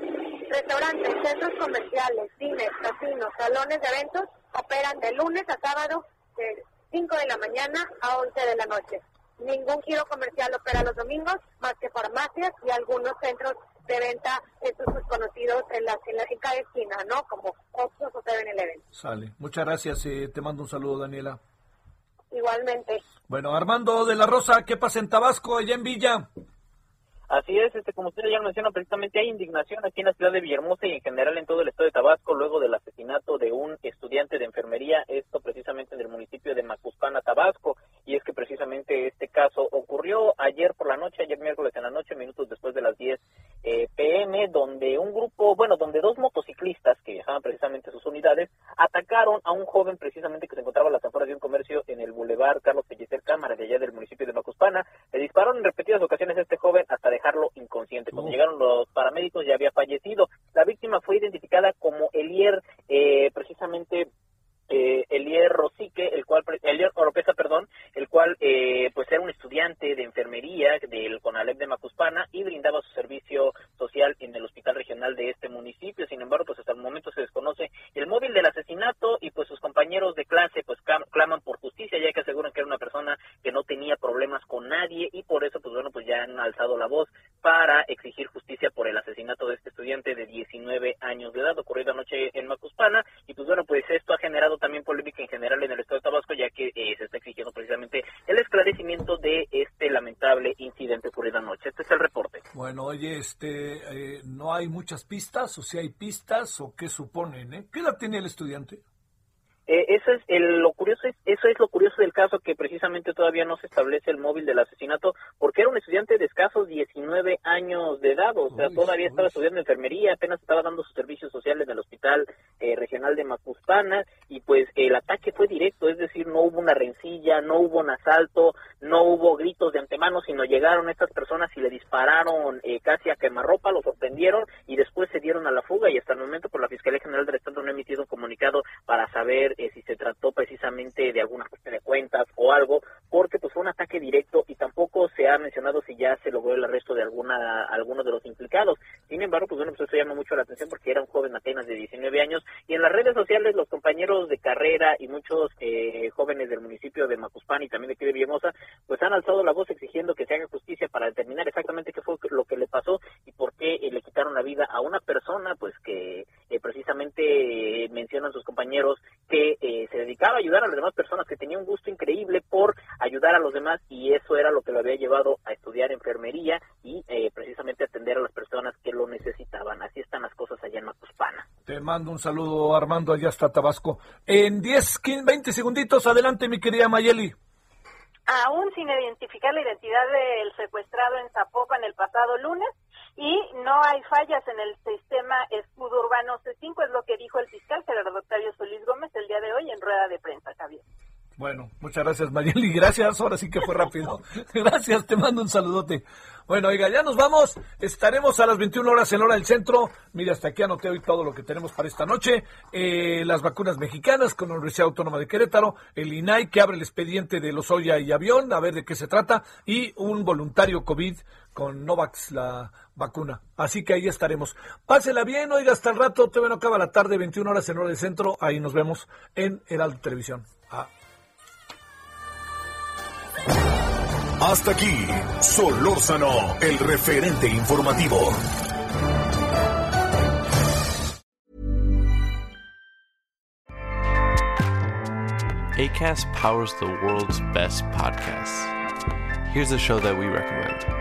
restaurantes, centros comerciales, cines, casinos, salones de eventos operan de lunes a sábado de 5 de la mañana a 11 de la noche. Ningún giro comercial opera los domingos, más que farmacias y algunos centros de venta, estos pues conocidos en, la, en, cada esquina, ¿no? Como Oxxos o el evento. Sale. Muchas gracias. Eh, te mando un saludo, Daniela. Igualmente. Bueno, Armando de la Rosa, ¿qué pasa en Tabasco, allá en Villa? Así es, este, como usted ya lo menciona, precisamente hay indignación aquí en la ciudad de Villahermosa y en general en todo el estado de Tabasco luego del asesinato de un estudiante de enfermería, esto precisamente en el municipio de Macuspana, Tabasco, y es que precisamente este caso ocurrió ayer por la noche, ayer miércoles en la noche, minutos después de las 10 eh, pm, donde un grupo, bueno, donde dos motociclistas que viajaban precisamente sus unidades atacaron a un joven precisamente que se encontraba a las afueras de un comercio en el Boulevard Carlos Pellicer Cámara de allá del municipio de Macuspana. Le dispararon en repetidas ocasiones a este joven hasta dejarlo inconsciente. Cuando llegaron los paramédicos ya había fallecido. La víctima fue identificada como Elier, eh, precisamente eh, Elier Rosique, el cual, Elier Oropesa, perdón, el cual eh, pues era un estudiante de enfermería del CONALEP de Macuspana y brindaba su servicio social en el hospital regional de este municipio. Sin embargo, pues hasta el momento se desconoce el móvil del asesinato y pues sus compañeros de clase pues claman por justicia ya que aseguran que era una persona que no tenía problemas con nadie y por eso pues bueno pues ya han alzado la voz para exigir justicia por el asesinato de este estudiante de 19 años de edad ocurrido anoche en Macuspana y pues bueno pues esto ha generado también polémica en general en el estado de Tabasco, ya que eh, se está exigiendo precisamente el esclarecimiento de este lamentable incidente ocurrido anoche. Este es el reporte. Bueno, oye, este, eh, ¿no hay muchas pistas? ¿O si hay pistas? ¿O qué suponen? Eh? ¿Qué edad tiene el estudiante? Eh, eso es el, lo curioso es, eso es lo curioso del caso que precisamente todavía no se establece el móvil del asesinato porque era un estudiante de escasos 19 años de edad, o sea, todavía estaba estudiando enfermería, apenas estaba dando sus servicios sociales en el hospital eh, regional de Macuspana y pues el ataque fue directo, es decir, no hubo una rencilla, no hubo un asalto, no hubo gritos de antemano, sino llegaron estas personas y le dispararon eh, casi a quemarropa, lo sorprendieron y después se dieron a la fuga y hasta el momento por pues, la Fiscalía General del Estado no ha emitido un comunicado para saber eh, si se trató precisamente de alguna cuestión de cuentas o algo, porque pues fue un ataque directo y tampoco se ha mencionado si ya se logró el arresto de alguna alguno de los implicados. Sin embargo, pues bueno, pues eso llama mucho la atención porque era un joven apenas de 19 años y en las redes sociales los compañeros de carrera y muchos eh, jóvenes del municipio de Macuspán y también de aquí de Villamosa, pues han alzado la voz exigiendo que se haga justicia para determinar exactamente qué fue lo que le pasó y por qué eh, le quitaron la vida a una persona, pues que eh, precisamente mencionan sus compañeros que se dedicaba a ayudar a las demás personas, que tenía un gusto increíble por ayudar a los demás y eso era lo que lo había llevado a estudiar enfermería y precisamente atender a las personas que lo necesitaban. Así están las cosas allá en Macuspana. Te mando un saludo, Armando, allá hasta Tabasco. En 10, 15, 20 segunditos, adelante, mi querida Mayeli. Aún sin identificar la identidad del secuestrado en Zapopan el pasado lunes, y no hay fallas en el sistema escudo urbano C5, es lo que dijo el fiscal Gerardo Octavio Solís Gómez el día de hoy en rueda de prensa, Javier. Bueno, muchas gracias Mayeli, gracias, ahora sí que fue rápido. gracias, te mando un saludote. Bueno, oiga, ya nos vamos, estaremos a las 21 horas en hora del centro. Mira, hasta aquí anoté hoy todo lo que tenemos para esta noche. Eh, las vacunas mexicanas con la Universidad Autónoma de Querétaro, el INAI que abre el expediente de los Oya y Avión, a ver de qué se trata, y un voluntario COVID con Novax, la vacuna. Así que ahí estaremos. Pásela bien, oiga, hasta el rato, todavía no acaba la tarde, 21 horas en hora del centro, ahí nos vemos en Heraldo Televisión. Hasta aquí, Solórzano, el referente informativo. ACAST powers the world's best podcasts. Here's a show that we recommend.